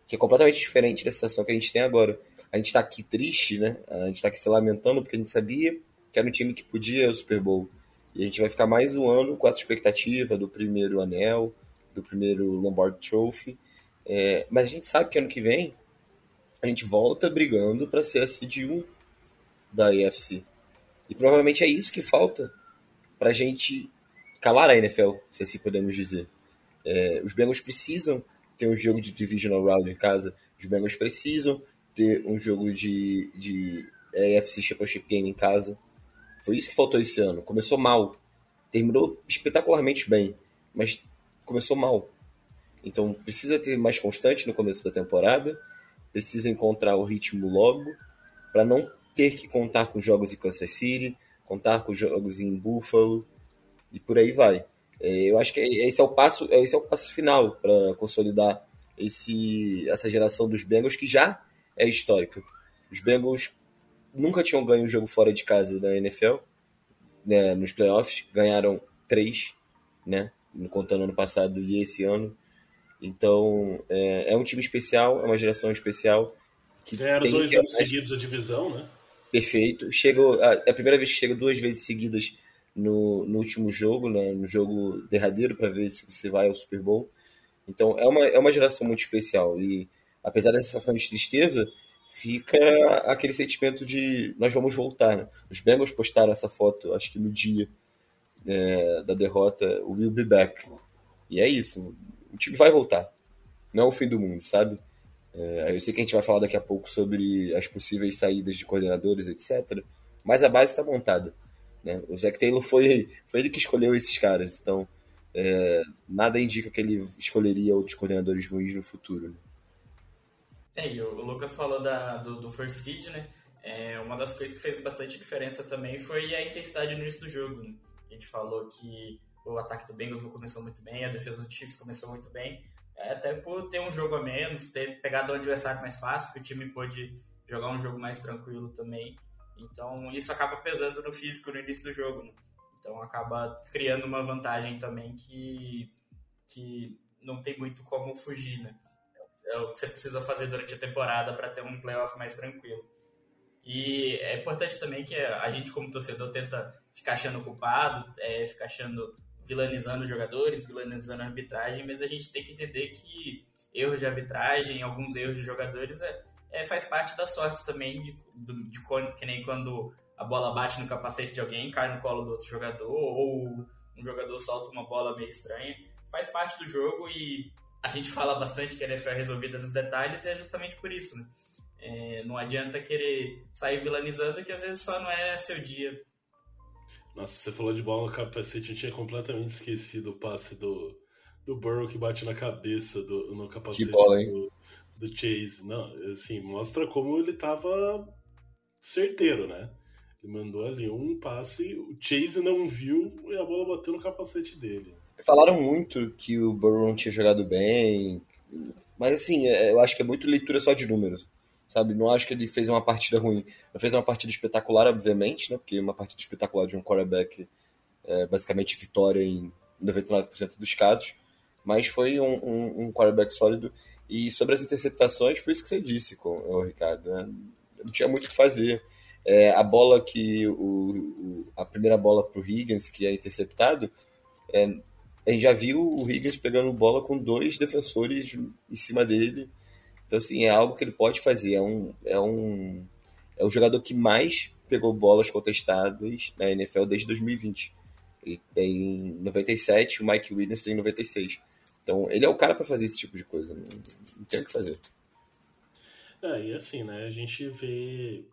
Que é completamente diferente da sensação que a gente tem agora. A gente está aqui triste, né? A gente está aqui se lamentando porque a gente sabia que era um time que podia o Super Bowl. E a gente vai ficar mais um ano com essa expectativa do primeiro anel, do primeiro Lombardi Trophy. É, mas a gente sabe que ano que vem a gente volta brigando para ser a seed 1 da AFC. E provavelmente é isso que falta para a gente calar a NFL, se assim podemos dizer. É, os Bengals precisam ter um jogo de Divisional Round em casa, os Bengals precisam ter um jogo de, de AFC Championship Game em casa. Foi isso que faltou esse ano. Começou mal, terminou espetacularmente bem, mas começou mal. Então precisa ter mais constante no começo da temporada, precisa encontrar o ritmo logo, para não ter que contar com jogos em Kansas City, contar com jogos em Buffalo e por aí vai. É, eu acho que esse é o passo, esse é o passo final para consolidar esse, essa geração dos Bengals que já é histórica. Os Bengals nunca tinham ganho um jogo fora de casa da NFL, né, nos playoffs, ganharam três, né, contando ano passado e esse ano. Então é, é um time especial, é uma geração especial. Que Ganharam dois anos seguidos a divisão, né? perfeito. Chegou, é a primeira vez que chega duas vezes seguidas no, no último jogo, né, no jogo derradeiro, para ver se você vai ao Super Bowl. Então é uma, é uma geração muito especial. E apesar da sensação de tristeza, fica aquele sentimento de nós vamos voltar. Né? Os Bengals postaram essa foto, acho que no dia é, da derrota, o Will Be Back. E é isso, o time vai voltar. Não é o fim do mundo, sabe? É, eu sei que a gente vai falar daqui a pouco sobre as possíveis saídas de coordenadores, etc. Mas a base está montada. Né? O Zac Taylor foi, foi ele que escolheu esses caras, então é, nada indica que ele escolheria outros coordenadores ruins no futuro. Né? É, e o Lucas falou da, do, do First Seed, né? É, uma das coisas que fez bastante diferença também foi a intensidade no início do jogo. Né? A gente falou que o ataque do Bengals não começou muito bem, a defesa do Chiefs começou muito bem, é, até por ter um jogo a menos, ter pegado o adversário mais fácil, que o time pôde jogar um jogo mais tranquilo também. Então isso acaba pesando no físico no início do jogo. Né? Então acaba criando uma vantagem também que, que não tem muito como fugir. Né? É o que você precisa fazer durante a temporada para ter um playoff mais tranquilo. E é importante também que a gente, como torcedor, tenta ficar achando culpado, é, ficar achando vilanizando os jogadores, vilanizando a arbitragem, mas a gente tem que entender que erros de arbitragem, alguns erros de jogadores, é, é faz parte da sorte também, de, de, de, que nem quando a bola bate no capacete de alguém, cai no colo do outro jogador, ou um jogador solta uma bola meio estranha. Faz parte do jogo e a gente fala bastante que a NFL é resolvida nos detalhes e é justamente por isso, né? É, não adianta querer sair vilanizando que às vezes só não é seu dia. Nossa, você falou de bola no capacete, eu tinha completamente esquecido o passe do, do Burrow que bate na cabeça do, no capacete bola, do, do, Chase. Não, assim, mostra como ele tava certeiro, né? Ele mandou ali um passe, o Chase não viu e a bola bateu no capacete dele. Falaram muito que o Burrow não tinha jogado bem, mas assim, é, eu acho que é muito leitura só de números, sabe? Não acho que ele fez uma partida ruim. Ele fez uma partida espetacular, obviamente, né? Porque uma partida espetacular de um quarterback é basicamente vitória em 99% dos casos, mas foi um, um, um quarterback sólido. E sobre as interceptações, foi isso que você disse, com o Ricardo. Né? Não tinha muito o que fazer. É, a bola que o, o, a primeira bola para o Higgins que é interceptado é, a gente já viu o Higgins pegando bola com dois defensores em cima dele. Então assim é algo que ele pode fazer. É um é um é o jogador que mais pegou bolas contestadas na NFL desde 2020 ele tem 97 o Mike Williams tem 96 então ele é o cara para fazer esse tipo de coisa não, não tem o que fazer. É, e assim, né, a gente vê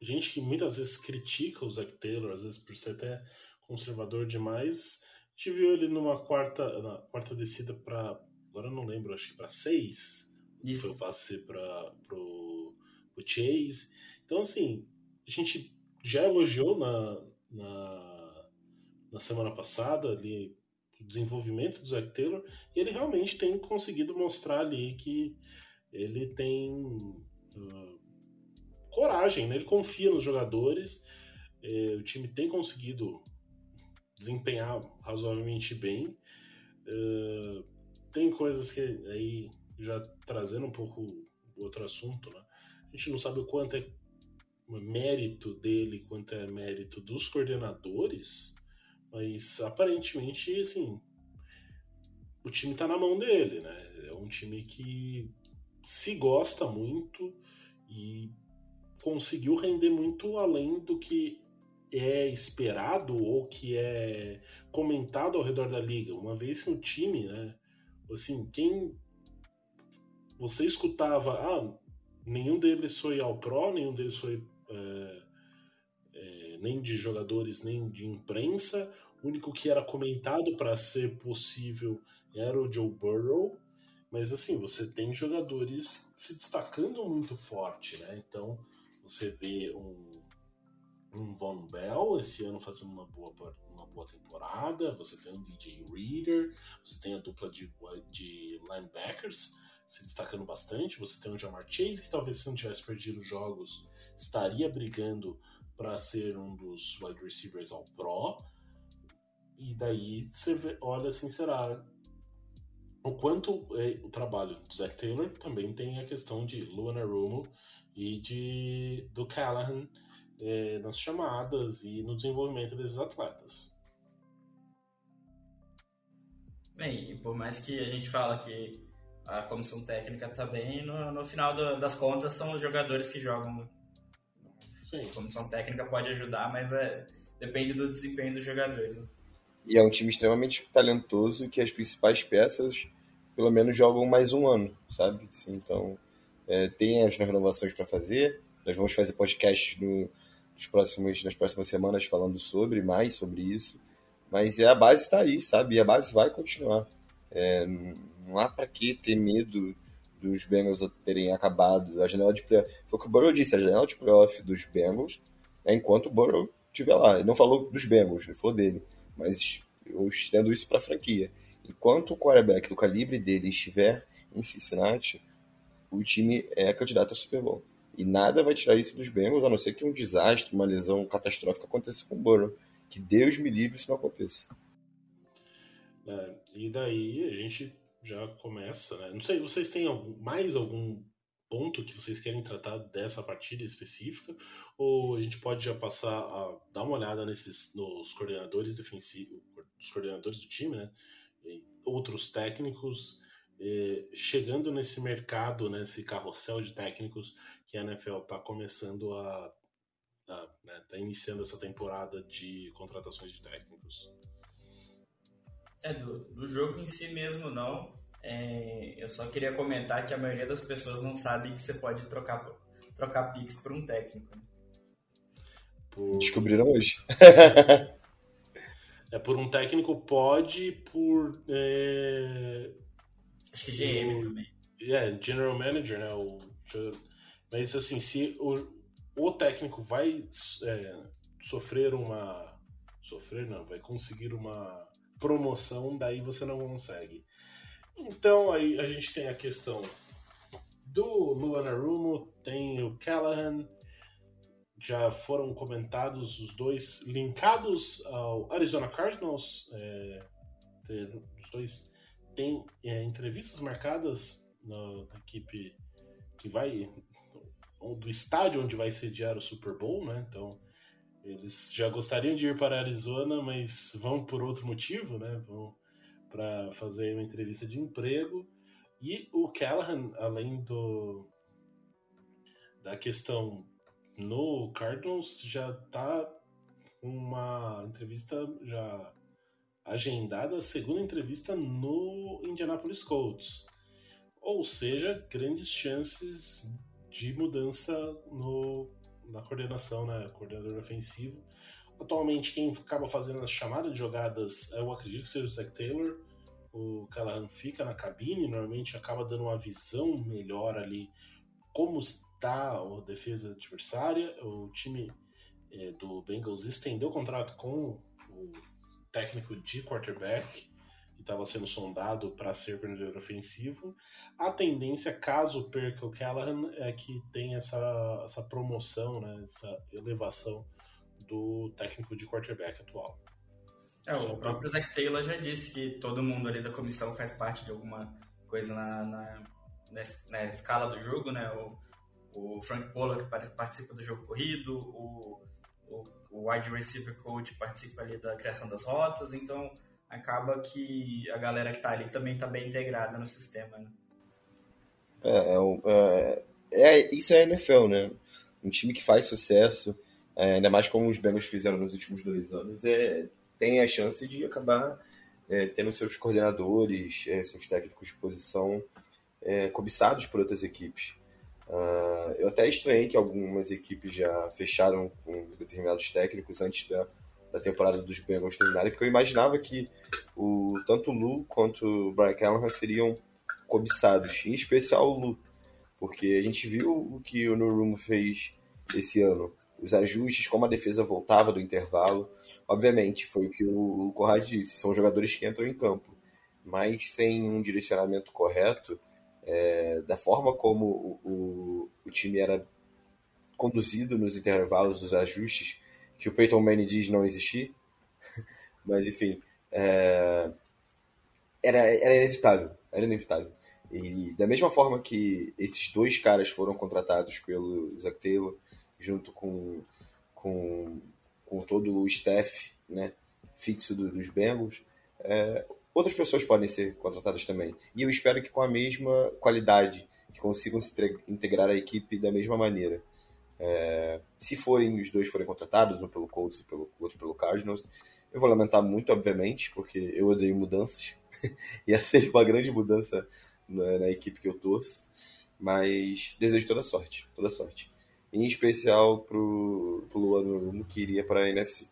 gente que muitas vezes critica o Zac Taylor, às vezes por ser até conservador demais. A gente viu ele numa quarta, na quarta descida para, agora eu não lembro, acho que para seis. Isso. Foi o passe para pro, pro Chase. Então, assim, a gente já elogiou na, na, na semana passada ali o desenvolvimento do Zac Taylor e ele realmente tem conseguido mostrar ali que ele tem uh, coragem, né? ele confia nos jogadores, é, o time tem conseguido desempenhar razoavelmente bem. É, tem coisas que aí já trazendo um pouco outro assunto, né? A gente não sabe o quanto é mérito dele, quanto é mérito dos coordenadores, mas aparentemente, assim, o time tá na mão dele, né? É um time que se gosta muito e conseguiu render muito além do que é esperado ou que é comentado ao redor da liga. Uma vez que o time, né, assim, quem você escutava, ah, nenhum deles foi ao pro, nenhum deles foi é, é, nem de jogadores nem de imprensa. O único que era comentado para ser possível era o Joe Burrow. Mas assim, você tem jogadores se destacando muito forte, né? Então, você vê um, um Von Bell esse ano fazendo uma boa, uma boa temporada, você tem um DJ Reader, você tem a dupla de, de linebackers se destacando bastante, você tem o Jamar Chase, que talvez se não tivesse perdido jogos, estaria brigando para ser um dos wide receivers ao Pro. E daí você vê, olha assim, será o quanto é, o trabalho do Zach Taylor também tem a questão de Luana Romo e de, do Callahan é, nas chamadas e no desenvolvimento desses atletas. Bem, por mais que a gente fala que a comissão técnica está bem, no, no final do, das contas são os jogadores que jogam. Sim. A comissão técnica pode ajudar, mas é, depende do desempenho dos jogadores. Né? E é um time extremamente talentoso que as principais peças pelo menos jogam mais um ano, sabe? então é, tem as renovações para fazer. Nós vamos fazer podcast no, nos próximos, nas próximas semanas falando sobre mais sobre isso. Mas é, a base está aí, sabe? E a base vai continuar. É, não há para que ter medo dos Bengals terem acabado. A janela de playoff. Foi o que o Burrow disse: a janela de playoff dos Bengals é enquanto o Burrow estiver lá. Ele não falou dos Bengals, ele falou dele. Mas eu estendo isso para a franquia. Enquanto o quarterback do calibre dele estiver em Cincinnati, o time é candidato ao Super Bowl. E nada vai tirar isso dos Bengals, a não ser que um desastre, uma lesão catastrófica aconteça com o Burrow. Que Deus me livre se não aconteça. É, e daí a gente já começa, né? Não sei, vocês têm algum, mais algum ponto que vocês querem tratar dessa partida específica? Ou a gente pode já passar a dar uma olhada nesses, nos coordenadores defensivos, os coordenadores do time, né? E outros técnicos eh, chegando nesse mercado, nesse carrossel de técnicos que a NFL está começando a. Está né, tá iniciando essa temporada de contratações de técnicos. É, do, do jogo em si mesmo não. É, eu só queria comentar que a maioria das pessoas não sabe que você pode trocar, trocar Pix por um técnico. Por... Descobriram hoje. é por um técnico pode, por é, Acho que GM o, também. É, General Manager, né? O, mas assim, se o, o técnico vai é, sofrer uma. Sofrer não, vai conseguir uma promoção, daí você não consegue. Então aí a gente tem a questão do Luana Rumo, tem o Callahan, já foram comentados os dois linkados ao Arizona Cardinals. É, os dois têm é, entrevistas marcadas na, na, equipe que vai do estádio onde vai sediar o Super Bowl, né? Então eles já gostariam de ir para Arizona, mas vão por outro motivo, né? Vão para fazer uma entrevista de emprego. E o Callahan, além do da questão no Cardinals, já tá uma entrevista já agendada, a segunda entrevista no Indianapolis Colts. Ou seja, grandes chances de mudança no, na coordenação, né? Coordenador ofensivo. Atualmente, quem acaba fazendo a chamada de jogadas, eu acredito que seja o Zach Taylor. O Callahan fica na cabine, normalmente acaba dando uma visão melhor ali como está a defesa adversária. O time é, do Bengals estendeu o contrato com o técnico de quarterback, que estava sendo sondado para ser coordenador ofensivo. A tendência, caso perca o Callahan, é que tem essa, essa promoção, né, essa elevação do técnico de quarterback atual. É, o próprio Zach Taylor já disse que todo mundo ali da comissão faz parte de alguma coisa na, na, na escala do jogo, né? O, o Frank Pollock participa do jogo corrido, o, o, o wide receiver coach participa ali da criação das rotas, então acaba que a galera que tá ali também tá bem integrada no sistema, né? É, é, é, é isso é a NFL, né? Um time que faz sucesso, é, ainda mais como os Bengals fizeram nos últimos dois anos, é, tem a chance de acabar é, tendo seus coordenadores, é, seus técnicos de posição é, cobiçados por outras equipes. Uh, eu até estranhei que algumas equipes já fecharam com determinados técnicos antes da, da temporada dos Bengals terminarem, porque eu imaginava que o, tanto o Lu quanto o Brian Callahan seriam cobiçados, em especial o Lu, porque a gente viu o que o Norumo fez esse ano, os ajustes, como a defesa voltava do intervalo. Obviamente, foi o que o Conrad disse, são jogadores que entram em campo, mas sem um direcionamento correto, é, da forma como o, o, o, time era conduzido nos intervalos, os ajustes, que o Peyton Manning diz não existir, mas enfim, é, era, era inevitável, era inevitável. E da mesma forma que esses dois caras foram contratados pelo Zach Taylor, junto com, com, com todo o staff né, fixo do, dos Bengals, é, outras pessoas podem ser contratadas também. E eu espero que com a mesma qualidade, que consigam se integrar à equipe da mesma maneira. É, se forem os dois forem contratados, um pelo Colts e pelo outro pelo Cardinals, eu vou lamentar muito, obviamente, porque eu odeio mudanças. Ia ser uma grande mudança na, na, equipe que eu torço. Mas desejo toda sorte, toda sorte. Em especial pro, pro Luan que iria para a NFC.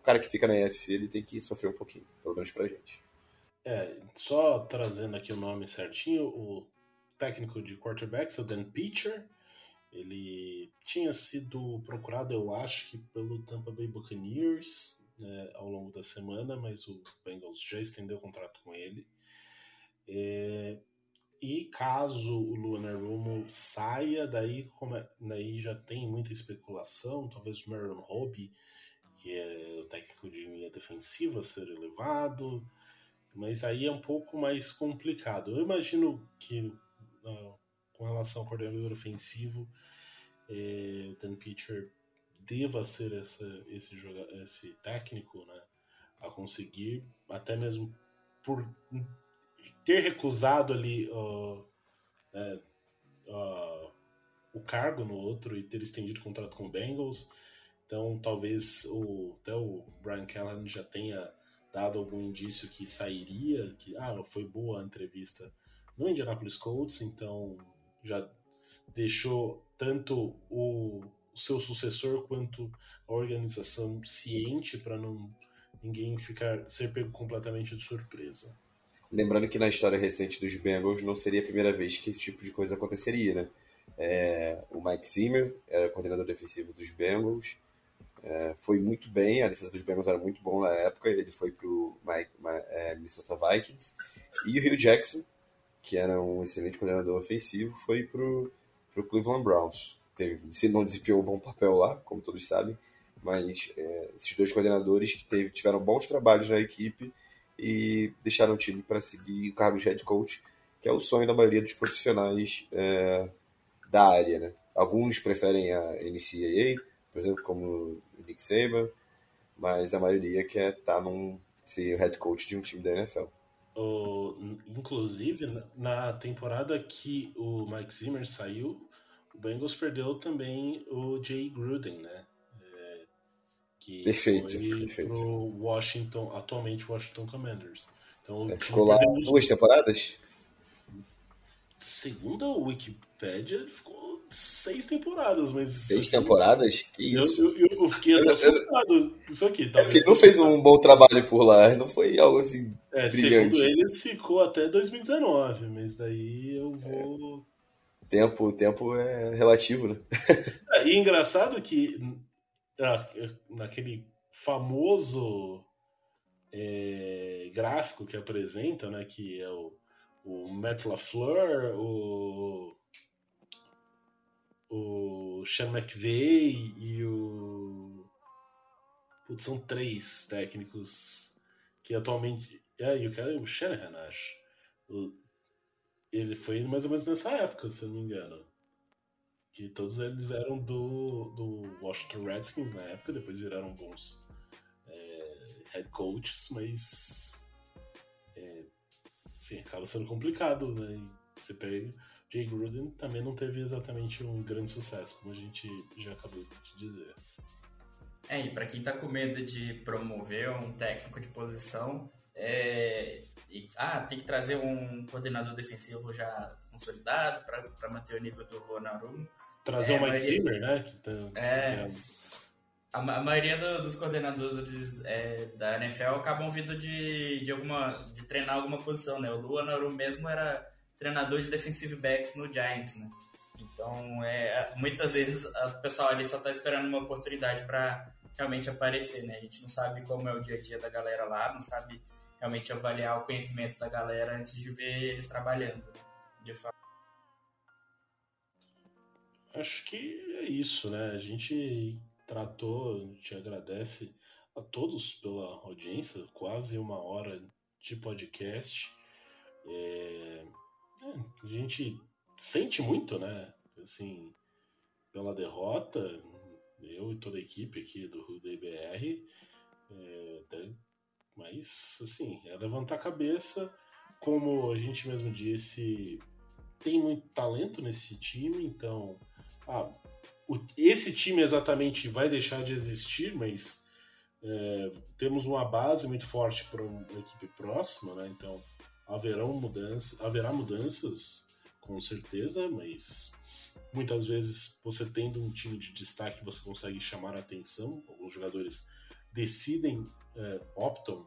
O cara que fica na NFC ele tem que sofrer um pouquinho, pelo menos pra gente. É, só trazendo aqui o nome certinho, o técnico de quarterbacks o Dan Pitcher. Ele tinha sido procurado, eu acho que pelo Tampa Bay Buccaneers né, ao longo da semana, mas o Bengals já estendeu o contrato com ele. É, e caso o Luan Romo saia, daí, como é, daí já tem muita especulação, talvez o Marlon Hobby, que é o técnico de linha defensiva, ser elevado. Mas aí é um pouco mais complicado. Eu imagino que, com relação ao coordenador ofensivo, eh, o Dan Pitcher deva ser essa, esse, joga, esse técnico né, a conseguir, até mesmo por ter recusado ali uh, o cargo no outro e ter estendido o contrato com o Bengals. Então, talvez o, até o Brian Callahan já tenha dado algum indício que sairia, que ah, foi boa a entrevista no Indianapolis Colts, então já deixou tanto o, seu sucessor quanto a organização ciente para não ninguém ficar ser pego completamente de surpresa. Lembrando que na história recente dos Bengals não seria a primeira vez que esse tipo de coisa aconteceria, né? É, o Mike Zimmer era coordenador defensivo dos Bengals, é, foi muito bem, a defesa dos Bengals era muito bom na época, ele foi para o é, Minnesota Vikings, e o Hugh Jackson, que era um excelente coordenador ofensivo, foi para o Cleveland Browns. Teve, não desempenhou um bom papel lá, como todos sabem, mas é, esses dois coordenadores que teve, tiveram bons trabalhos na equipe e deixaram o time para seguir o cargo de head coach, que é o sonho da maioria dos profissionais é, da área. Né? Alguns preferem a NCAA, por exemplo, como o Nick Saban, mas a maioria quer estar tá num ser head coach de um time da NFL. O, inclusive, na temporada que o Mike Zimmer saiu, o Bengals perdeu também o Jay Gruden, né? que perfeito, foi perfeito. pro Washington, atualmente Washington Commanders. Então, é, ficou lá duas temporadas? Segundo a Wikipedia, ele ficou seis temporadas, mas... Seis temporadas? Que isso? Eu, eu, eu fiquei até assustado isso aqui. É porque ele não fez um bom trabalho por lá, não foi algo assim é, brilhante. Segundo ele, ficou até 2019, mas daí eu vou... É. Tempo, tempo é relativo, né? É, e engraçado que naquele famoso é, gráfico que apresenta, né, que é o, o Matt LaFleur, o, o Sean McVay e o. Putz, são três técnicos que atualmente. É, e o cara é o Shanahan, acho. O, ele foi mais ou menos nessa época, se eu não me engano que todos eles eram do, do Washington Redskins na época, depois viraram bons é, head coaches, mas é, sim, acaba sendo complicado, né? Você pega. Jay Gruden também não teve exatamente um grande sucesso, como a gente já acabou de dizer. É, e para quem tá com medo de promover um técnico de posição, é, e, ah, tem que trazer um coordenador defensivo já consolidado para manter o nível do Bonarumo. Trazer é, o Mike Zimmer, né? Que tá, é, a, a, maioria do, dos coordenadores é, da NFL acabam vindo de, de, alguma, de treinar alguma posição, né? O Naru mesmo era treinador de defensive backs no Giants, né? Então, é, muitas vezes o pessoal ali só está esperando uma oportunidade para realmente aparecer, né? A gente não sabe como é o dia a dia da galera lá, não sabe realmente avaliar o conhecimento da galera antes de ver eles trabalhando, né? de fato. Acho que é isso, né? A gente tratou, a gente agradece a todos pela audiência, quase uma hora de podcast. É... É, a gente sente muito, né? Assim, pela derrota, eu e toda a equipe aqui do RUDBR, é, mas assim, é levantar a cabeça, como a gente mesmo disse, tem muito talento nesse time, então ah, o, esse time exatamente vai deixar de existir, mas é, temos uma base muito forte para uma equipe próxima, né? Então haverão mudanças, haverá mudanças com certeza, mas muitas vezes você tendo um time de destaque você consegue chamar a atenção. Alguns jogadores decidem, é, optam,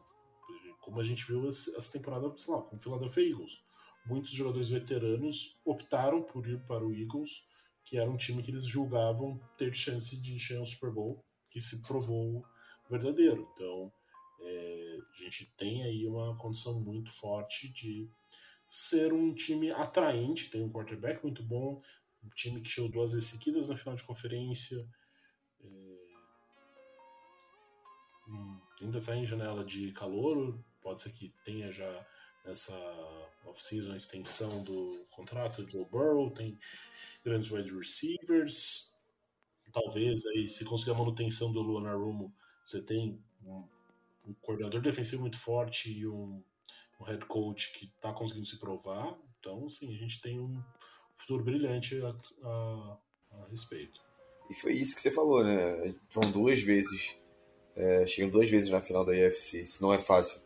como a gente viu essa temporada, sei lá, com o Philadelphia Eagles. Muitos jogadores veteranos optaram por ir para o Eagles que era um time que eles julgavam ter chance de encher um Super Bowl, que se provou verdadeiro. Então, é, a gente tem aí uma condição muito forte de ser um time atraente, tem um quarterback muito bom, um time que chegou duas vezes seguidas na final de conferência. É, hum, ainda está em janela de calor, pode ser que tenha já nessa off-season extensão do contrato de Joe Burrow, tem grandes wide receivers. Talvez aí, se conseguir a manutenção do Luan Rumo, você tem um, um, coordenador defensivo muito forte e um, um head coach que está conseguindo se provar. Então, sim, a gente tem um futuro brilhante a, a, a respeito. E foi isso que você falou, né? Vão duas vezes, é, chegam duas vezes na final da UFC. Isso não é fácil.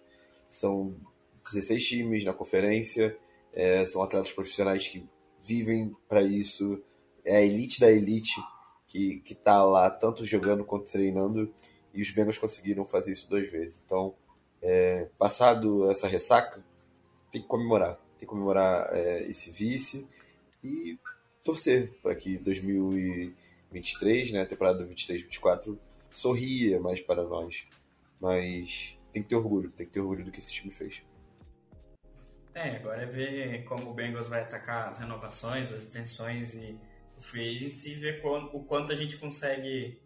São 16 times na conferência, é, são atletas profissionais que vivem para isso, é a elite da elite que, que tá lá tanto jogando quanto treinando, e os Bengals conseguiram fazer isso duas vezes. Então, é, passado essa ressaca, tem que comemorar, tem que comemorar é, esse vice e torcer para que 2023, né, a temporada 23-24, sorria mais para nós. Mas tem que ter orgulho, tem que ter orgulho do que esse time fez. É, agora é ver como o Bengals vai atacar as renovações, as extensões e o free agency e ver o quanto a gente consegue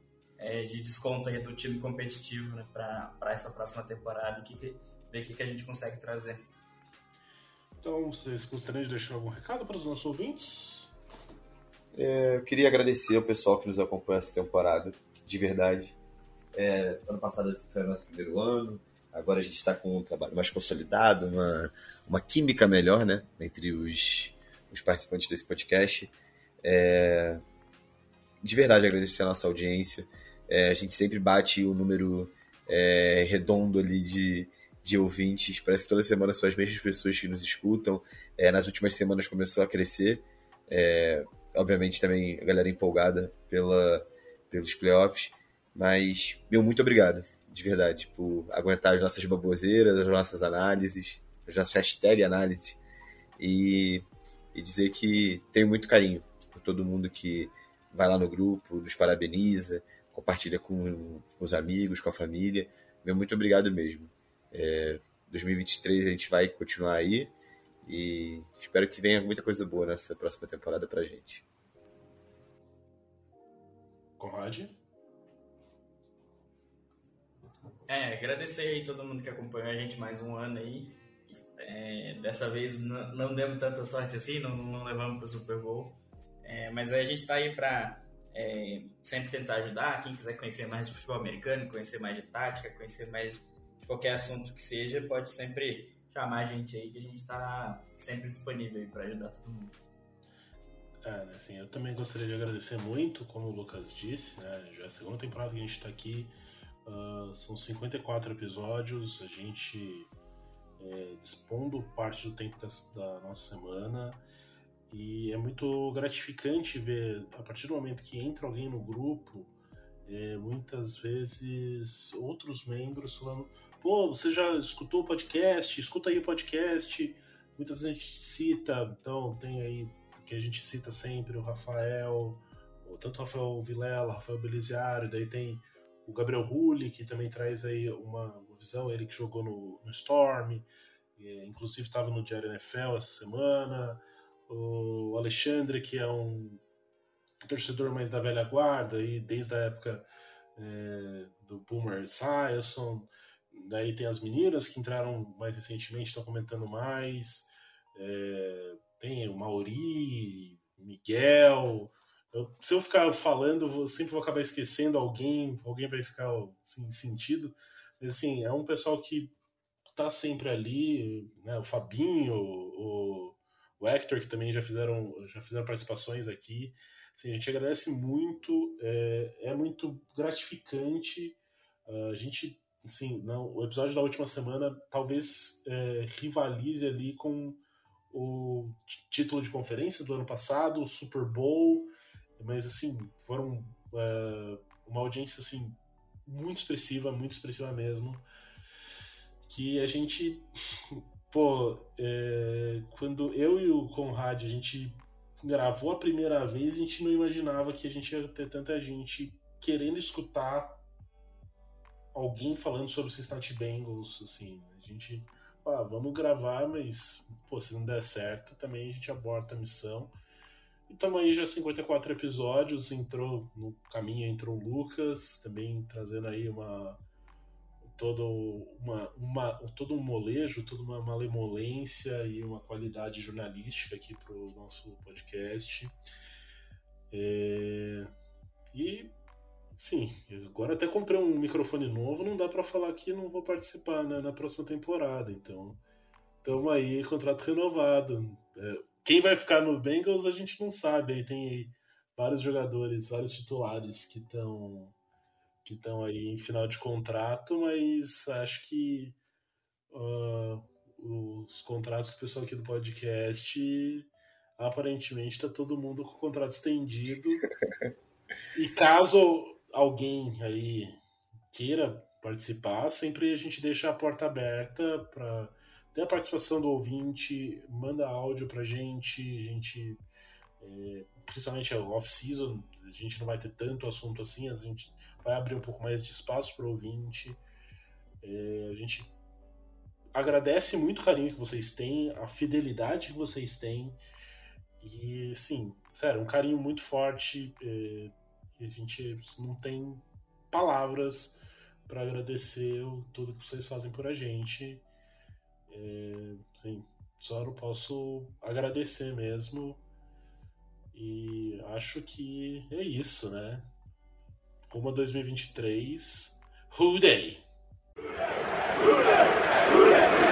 é, de desconto aí do time competitivo né, para essa próxima temporada e que, ver o que, que a gente consegue trazer. Então, vocês gostariam de deixar algum recado para os nossos ouvintes? É, eu queria agradecer ao pessoal que nos acompanha essa temporada, de verdade. É, ano passado foi o nosso primeiro ano, agora a gente está com um trabalho mais consolidado, uma, uma química melhor né, entre os, os participantes desse podcast. É, de verdade, agradecer a nossa audiência. É, a gente sempre bate o número é, redondo ali de, de ouvintes. Parece que toda semana são as mesmas pessoas que nos escutam. É, nas últimas semanas começou a crescer. É, obviamente também a galera empolgada pela, pelos playoffs. Mas, meu, muito obrigado, de verdade, por aguentar as nossas baboseiras, as nossas análises, as nossas hashtag análises. E, e dizer que tenho muito carinho por todo mundo que vai lá no grupo, nos parabeniza, compartilha com, com os amigos, com a família. Meu muito obrigado mesmo. É, 2023 a gente vai continuar aí e espero que venha muita coisa boa nessa próxima temporada pra gente. Conrad? É, agradecer aí todo mundo que acompanhou a gente mais um ano aí. É, dessa vez não, não, demos tanta sorte assim, não, não levamos para o Super Bowl. É, mas a gente está aí para é, sempre tentar ajudar. Quem quiser conhecer mais de futebol americano, conhecer mais de tática, conhecer mais de qualquer assunto que seja, pode sempre chamar a gente aí, que a gente está sempre disponível para ajudar todo mundo. É, né, assim, eu também gostaria de agradecer muito, como o Lucas disse, né, já é a segunda temporada que a gente está aqui, uh, são 54 episódios, a gente é, dispondo parte do tempo das, da nossa semana, e é muito gratificante ver, a partir do momento que entra alguém no grupo, é, muitas vezes outros membros falando: pô, você já escutou o podcast? Escuta aí o podcast. Muitas vezes a gente cita, então tem aí que a gente cita sempre o Rafael, tanto o Rafael Vilela, o Rafael Beliziário, daí tem o Gabriel Rulli, que também traz aí uma, uma visão, ele que jogou no, no Storm, inclusive estava no Diário NFL essa semana o Alexandre, que é um torcedor mais da velha guarda, e desde a época é, do Boomer Esiason. Daí tem as meninas que entraram mais recentemente, estão comentando mais. É, tem o Mauri, Miguel. Eu, se eu ficar falando, eu sempre vou acabar esquecendo alguém, alguém vai ficar assim, sentido. Mas assim, é um pessoal que tá sempre ali, né? O Fabinho, o, o Hector, que também já fizeram, já fizeram participações aqui. Assim, a gente agradece muito, é, é muito gratificante. Uh, a gente, assim, não, o episódio da última semana talvez é, rivalize ali com o título de conferência do ano passado, o Super Bowl, mas assim, foram uh, uma audiência assim muito expressiva, muito expressiva mesmo, que a gente Pô, é, quando eu e o Conrad a gente gravou a primeira vez, a gente não imaginava que a gente ia ter tanta gente querendo escutar alguém falando sobre Cincinnati Bengals, assim. A gente, ah, vamos gravar, mas pô, se não der certo, também a gente aborta a missão. E aí já 54 episódios, entrou no caminho, entrou o Lucas, também trazendo aí uma todo, uma, uma, todo um molejo, toda uma malemolência e uma qualidade jornalística aqui para o nosso podcast. É, e sim, agora até comprei um microfone novo, não dá para falar que não vou participar né, na próxima temporada, então estamos aí, contrato renovado. É, quem vai ficar no Bengals a gente não sabe, aí tem vários jogadores, vários titulares que estão que estão aí em final de contrato, mas acho que uh, os contratos do pessoal aqui do podcast aparentemente está todo mundo com o contrato estendido. e caso alguém aí queira participar, sempre a gente deixa a porta aberta para ter a participação do ouvinte, manda áudio para gente, a gente É, principalmente off-season, a gente não vai ter tanto assunto assim, a gente vai abrir um pouco mais de espaço para o ouvinte. É, a gente agradece muito o carinho que vocês têm, a fidelidade que vocês têm. E, sim, sério, um carinho muito forte. É, a gente não tem palavras para agradecer tudo que vocês fazem por a gente. É, sim, só não posso agradecer mesmo. E acho que é isso, né? Roma 2023. Who day? Who day? Who day? Who day?